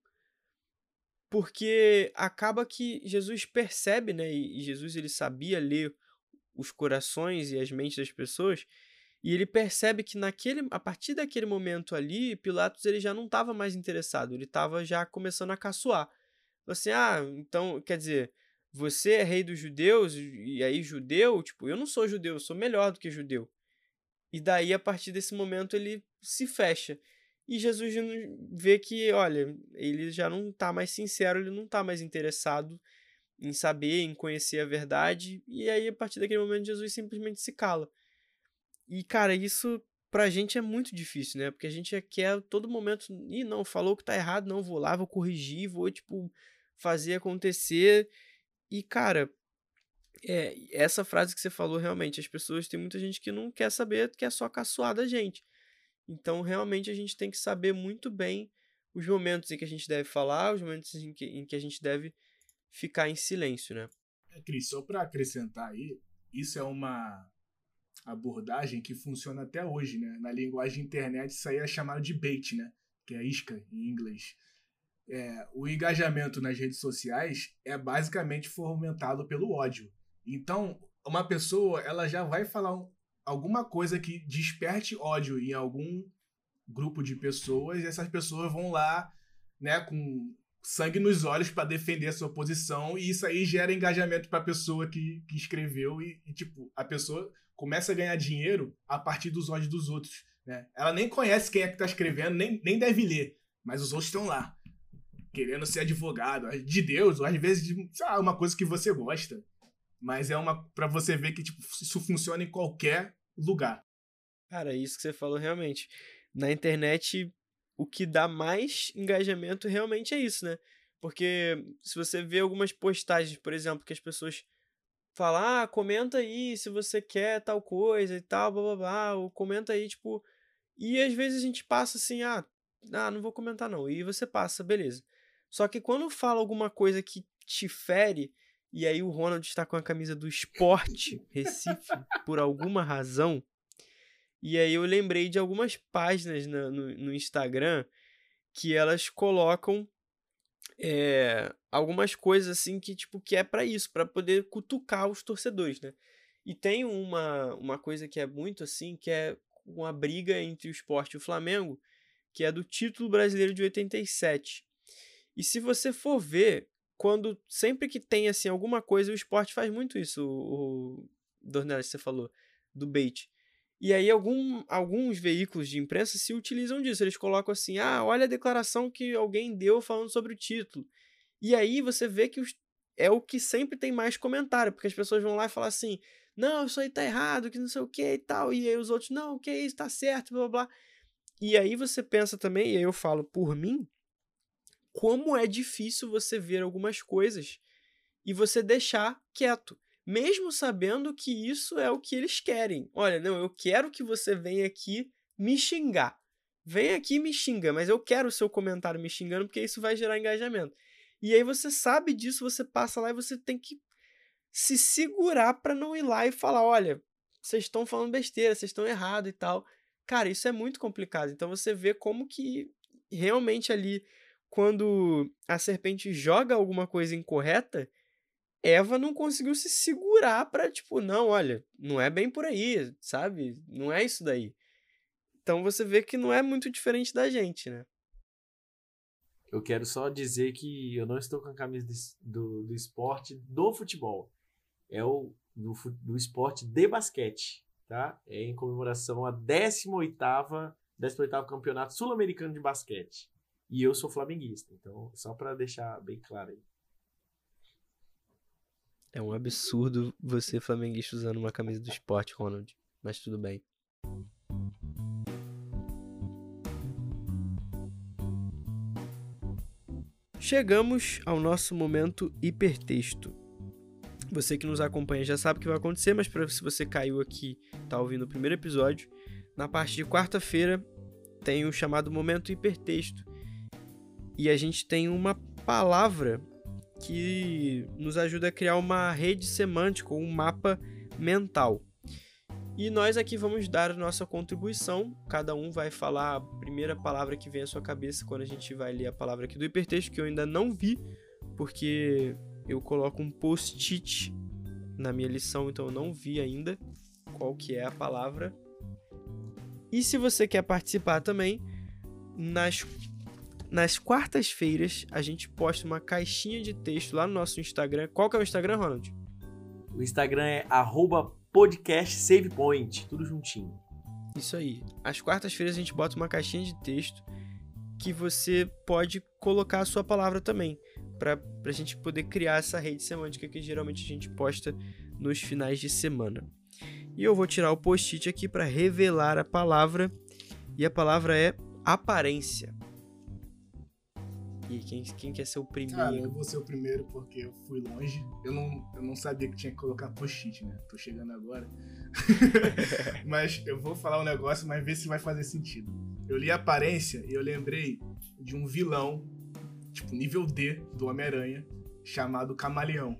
Porque acaba que Jesus percebe, né? E Jesus ele sabia ler os corações e as mentes das pessoas, e ele percebe que naquele, a partir daquele momento ali, Pilatos ele já não estava mais interessado, ele estava já começando a caçoar. Assim, ah, então, quer dizer, você é rei dos judeus, e aí judeu, tipo, eu não sou judeu, eu sou melhor do que judeu. E daí, a partir desse momento, ele se fecha. E Jesus vê que, olha, ele já não tá mais sincero, ele não tá mais interessado em saber, em conhecer a verdade. E aí, a partir daquele momento, Jesus simplesmente se cala. E, cara, isso pra gente é muito difícil, né? Porque a gente quer todo momento, ih, não, falou que tá errado, não, vou lá, vou corrigir, vou, tipo, fazer acontecer. E, cara, é, essa frase que você falou, realmente, as pessoas, tem muita gente que não quer saber, quer só caçoar da gente. Então, realmente, a gente tem que saber muito bem os momentos em que a gente deve falar, os momentos em que, em que a gente deve ficar em silêncio, né? É, Cris, só para acrescentar aí, isso é uma abordagem que funciona até hoje, né? Na linguagem internet, isso aí é chamado de bait, né? Que é isca em inglês é, o engajamento nas redes sociais é basicamente fomentado pelo ódio. Então, uma pessoa ela já vai falar um, alguma coisa que desperte ódio em algum grupo de pessoas e essas pessoas vão lá, né, com sangue nos olhos para defender a sua posição e isso aí gera engajamento para a pessoa que, que escreveu e, e, tipo a pessoa começa a ganhar dinheiro a partir dos ódios dos outros, né? Ela nem conhece quem é que está escrevendo, nem, nem deve ler, mas os outros estão lá querendo ser advogado de Deus, ou às vezes de ah, uma coisa que você gosta. Mas é uma para você ver que tipo, isso funciona em qualquer lugar. Cara, isso que você falou realmente. Na internet, o que dá mais engajamento realmente é isso, né? Porque se você vê algumas postagens, por exemplo, que as pessoas falam, ah, comenta aí se você quer tal coisa e tal, blá blá blá, ou comenta aí, tipo. E às vezes a gente passa assim, ah, ah, não vou comentar não. E você passa, beleza. Só que quando fala alguma coisa que te fere, e aí o Ronald está com a camisa do esporte Recife, por alguma razão, e aí eu lembrei de algumas páginas no, no, no Instagram que elas colocam é, algumas coisas assim que tipo que é para isso, para poder cutucar os torcedores, né? E tem uma, uma coisa que é muito assim, que é uma briga entre o esporte e o Flamengo, que é do título brasileiro de 87. E se você for ver, quando sempre que tem assim alguma coisa, o esporte faz muito isso, o, o Dornelis, você falou, do bait. E aí algum, alguns veículos de imprensa se utilizam disso. Eles colocam assim: ah, olha a declaração que alguém deu falando sobre o título. E aí você vê que os, é o que sempre tem mais comentário, porque as pessoas vão lá e falam assim: não, isso aí tá errado, que não sei o que e tal. E aí os outros, não, o que é isso, tá certo, blá blá blá. E aí você pensa também, e aí eu falo por mim, como é difícil você ver algumas coisas e você deixar quieto, mesmo sabendo que isso é o que eles querem. Olha, não, eu quero que você venha aqui me xingar. Vem aqui e me xinga, mas eu quero o seu comentário me xingando porque isso vai gerar engajamento. E aí você sabe disso, você passa lá e você tem que se segurar para não ir lá e falar, olha, vocês estão falando besteira, vocês estão errados e tal. Cara, isso é muito complicado. Então você vê como que realmente ali quando a serpente joga alguma coisa incorreta, Eva não conseguiu se segurar para tipo, não, olha, não é bem por aí, sabe? Não é isso daí. Então você vê que não é muito diferente da gente, né? Eu quero só dizer que eu não estou com a camisa do, do esporte do futebol. É o do, do esporte de basquete, tá? É em comemoração à 18ª, 18º Campeonato Sul-Americano de Basquete. E eu sou flamenguista. Então, só para deixar bem claro aí. É um absurdo você flamenguista usando uma camisa do esporte, Ronald. Mas tudo bem. chegamos ao nosso momento hipertexto. Você que nos acompanha já sabe o que vai acontecer, mas pra, se você caiu aqui, tá ouvindo o primeiro episódio, na parte de quarta-feira tem o chamado momento hipertexto. E a gente tem uma palavra que nos ajuda a criar uma rede semântica ou um mapa mental. E nós aqui vamos dar nossa contribuição. Cada um vai falar a primeira palavra que vem à sua cabeça quando a gente vai ler a palavra aqui do hipertexto, que eu ainda não vi, porque eu coloco um post-it na minha lição, então eu não vi ainda qual que é a palavra. E se você quer participar também, nas, nas quartas-feiras a gente posta uma caixinha de texto lá no nosso Instagram. Qual que é o Instagram, Ronald? O Instagram é arroba podcast savepoint, tudo juntinho. Isso aí. Às quartas-feiras a gente bota uma caixinha de texto que você pode colocar a sua palavra também, para a gente poder criar essa rede semântica que geralmente a gente posta nos finais de semana. E eu vou tirar o post-it aqui para revelar a palavra, e a palavra é aparência. E quem, quem quer ser o primeiro? Cara, eu vou ser o primeiro porque eu fui longe. Eu não, eu não sabia que tinha que colocar post-it, né? Tô chegando agora. mas eu vou falar um negócio, mas ver se vai fazer sentido. Eu li a aparência e eu lembrei de um vilão, tipo nível D do Homem-Aranha, chamado Camaleão.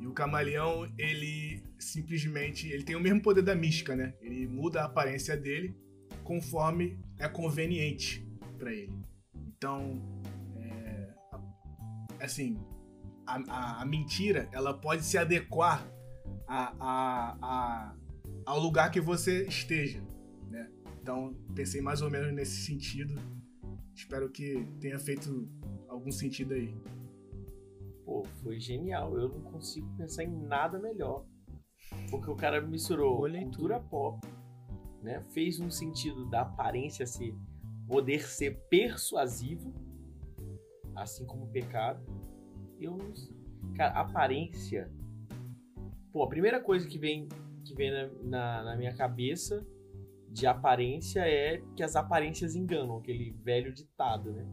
E o Camaleão, ele simplesmente, ele tem o mesmo poder da mística, né? Ele muda a aparência dele conforme é conveniente para ele. Então, assim, a, a, a, mentira, ela pode se adequar a, a, a, ao lugar que você esteja, né? Então, pensei mais ou menos nesse sentido. Espero que tenha feito algum sentido aí. Pô, foi genial. Eu não consigo pensar em nada melhor. Porque o cara misturou cultura pop, né? Fez um sentido da aparência ser poder ser persuasivo, assim como o pecado. Eu Cara, aparência. Pô, a primeira coisa que vem que vem na, na, na minha cabeça de aparência é que as aparências enganam, aquele velho ditado, né?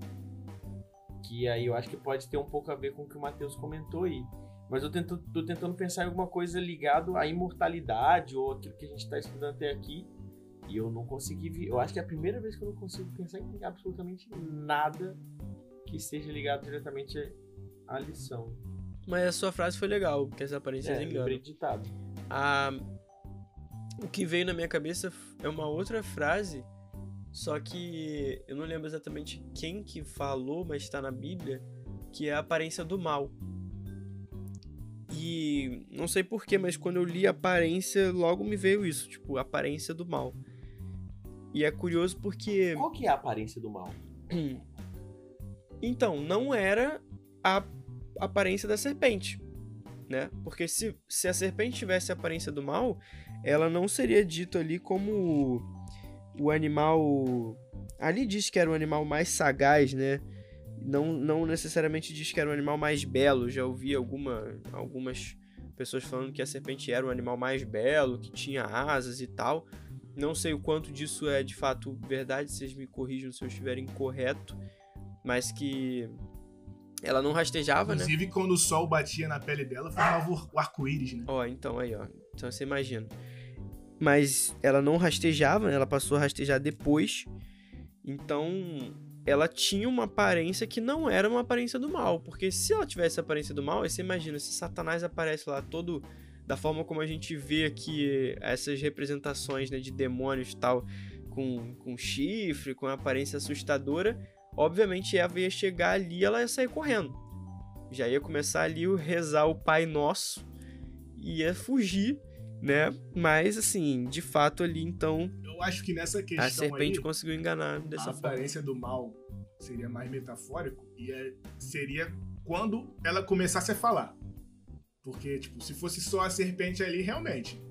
Que aí eu acho que pode ter um pouco a ver com o que o Matheus comentou aí. Mas eu tento, tô tentando pensar em alguma coisa ligado à imortalidade ou aquilo que a gente está estudando até aqui. E eu não consegui. Eu acho que é a primeira vez que eu não consigo pensar em absolutamente nada que esteja ligado diretamente à lição. Mas a sua frase foi legal, porque as aparências é, enganam. ditado. A... O que veio na minha cabeça é uma outra frase, só que eu não lembro exatamente quem que falou, mas está na Bíblia, que é a aparência do mal. E não sei porquê, mas quando eu li aparência, logo me veio isso, tipo, aparência do mal. E é curioso porque. Qual que é a aparência do mal? Então, não era a aparência da serpente, né? Porque se, se a serpente tivesse a aparência do mal, ela não seria dito ali como o animal. Ali diz que era o animal mais sagaz, né? não, não necessariamente diz que era um animal mais belo. Já ouvi alguma, algumas pessoas falando que a serpente era um animal mais belo, que tinha asas e tal. Não sei o quanto disso é de fato verdade, vocês me corrijam se eu estiver incorreto, mas que ela não rastejava, Inclusive, né? Inclusive, quando o sol batia na pele dela, formava o arco-íris, né? Ó, então aí, ó. Então você imagina. Mas ela não rastejava, né? Ela passou a rastejar depois. Então, ela tinha uma aparência que não era uma aparência do mal. Porque se ela tivesse a aparência do mal, aí você imagina, se Satanás aparece lá todo da forma como a gente vê aqui essas representações né, de demônios tal, com, com chifre, com aparência assustadora, obviamente Eva ia chegar ali ela ia sair correndo. Já ia começar ali o rezar o Pai Nosso, ia fugir, né? Mas assim, de fato ali então eu acho que nessa questão. A serpente aí, conseguiu enganar dessa a forma. A aparência do mal seria mais metafórico e é, seria quando ela começasse a falar. Porque, tipo, se fosse só a serpente ali, realmente,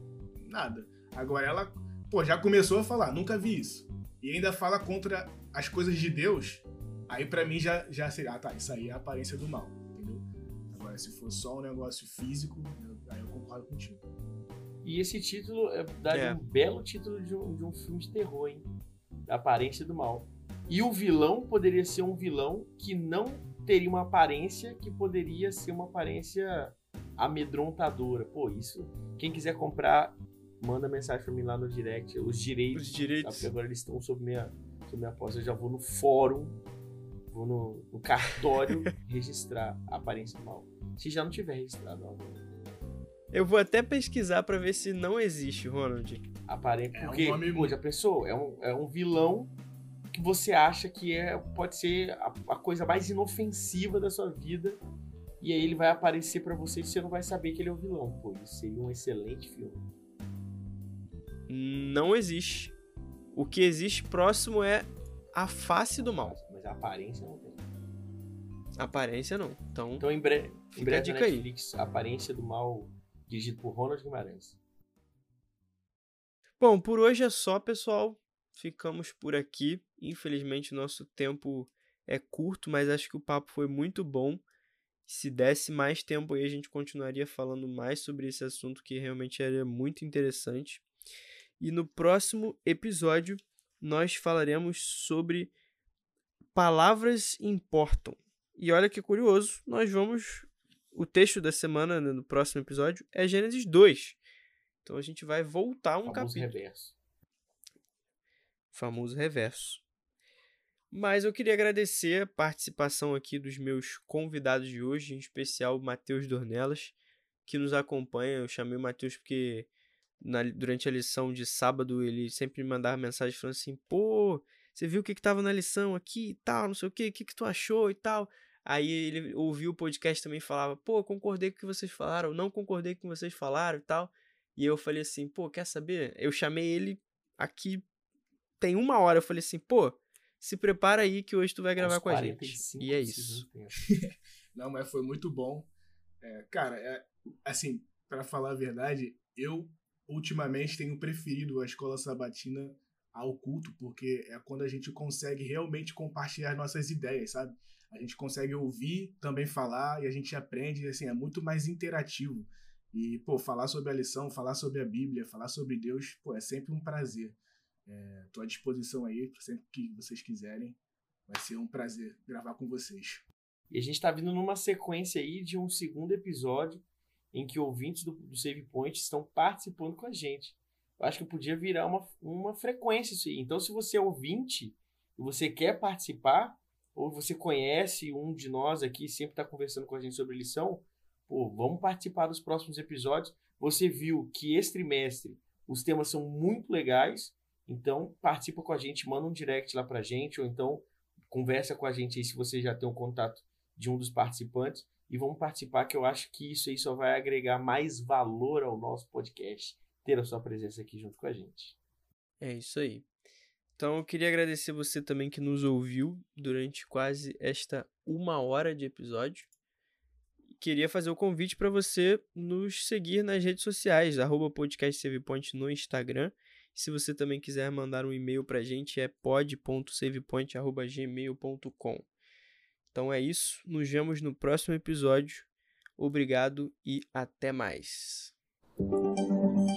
nada. Agora ela, pô, já começou a falar, nunca vi isso. E ainda fala contra as coisas de Deus. Aí para mim já, já seria, ah tá, isso aí é a aparência do mal, entendeu? Agora, se for só um negócio físico, aí eu concordo contigo. E esse título é, dá é. um belo título de um, de um filme de terror, hein? Da aparência do mal. E o vilão poderia ser um vilão que não teria uma aparência que poderia ser uma aparência amedrontadora. Pô, isso. Quem quiser comprar, manda mensagem pra mim lá no direct. Os direitos. Os direitos. Sabe? Porque agora eles estão sob minha, sob minha posse. Eu já vou no fórum, vou no, no cartório registrar a aparência do mal. Se já não tiver registrado, ó, Eu vou até pesquisar pra ver se não existe, Ronald. aparência. É um Porque, nome- pô, já pensou? É um, é um vilão que você acha que é, pode ser a, a coisa mais inofensiva da sua vida. E aí ele vai aparecer pra você e você não vai saber que ele é o vilão. Pô, isso seria um excelente filme. Não existe. O que existe próximo é a face do mal. Mas, a aparência não tem. Aparência não. Então, Então, em, bre em breve a dica aí. Netflix, A Aparência do Mal, dirigido por Ronald Guimarães. bom, por hoje é só, pessoal. Ficamos por aqui. Infelizmente, nosso tempo é curto, mas acho que o papo foi muito bom. Se desse mais tempo aí, a gente continuaria falando mais sobre esse assunto que realmente era muito interessante. E no próximo episódio, nós falaremos sobre palavras importam. E olha que curioso, nós vamos. O texto da semana, né, no próximo episódio, é Gênesis 2. Então a gente vai voltar um famoso capítulo reverso. famoso reverso. Mas eu queria agradecer a participação aqui dos meus convidados de hoje, em especial o Matheus Dornelas, que nos acompanha. Eu chamei o Matheus porque na- durante a lição de sábado ele sempre me mandava mensagem falando assim: pô, você viu o que, que tava na lição aqui e tal, não sei o que, o que, que tu achou e tal. Aí ele ouviu o podcast também falava: pô, concordei com o que vocês falaram, não concordei com o que vocês falaram e tal. E eu falei assim: pô, quer saber? Eu chamei ele aqui tem uma hora. Eu falei assim, pô, se prepara aí que hoje tu vai gravar com a gente. 45 E é isso. tempo. Não, mas foi muito bom. É, cara, é, assim, pra falar a verdade, eu ultimamente tenho preferido a escola sabatina ao culto, porque é quando a gente consegue realmente compartilhar nossas ideias, sabe? A gente consegue ouvir, também falar, e a gente aprende, assim, é muito mais interativo. E, pô, falar sobre a lição, falar sobre a Bíblia, falar sobre Deus, pô, é sempre um prazer. É, tô à disposição aí, sempre que vocês quiserem. Vai ser um prazer gravar com vocês. E a gente tá vindo numa sequência aí de um segundo episódio em que ouvintes do, do Save Point estão participando com a gente. Eu acho que podia virar uma, uma frequência isso aí. Então, se você é ouvinte e você quer participar, ou você conhece um de nós aqui, sempre está conversando com a gente sobre lição, pô, vamos participar dos próximos episódios. Você viu que esse trimestre os temas são muito legais, então participa com a gente, manda um direct lá pra gente, ou então conversa com a gente aí se você já tem um contato de um dos participantes e vamos participar que eu acho que isso aí só vai agregar mais valor ao nosso podcast, ter a sua presença aqui junto com a gente. É isso aí. Então eu queria agradecer você também que nos ouviu durante quase esta uma hora de episódio. Queria fazer o convite para você nos seguir nas redes sociais, arroba no Instagram. Se você também quiser mandar um e-mail para a gente, é pod.savepoint.gmail.com. Então é isso, nos vemos no próximo episódio. Obrigado e até mais.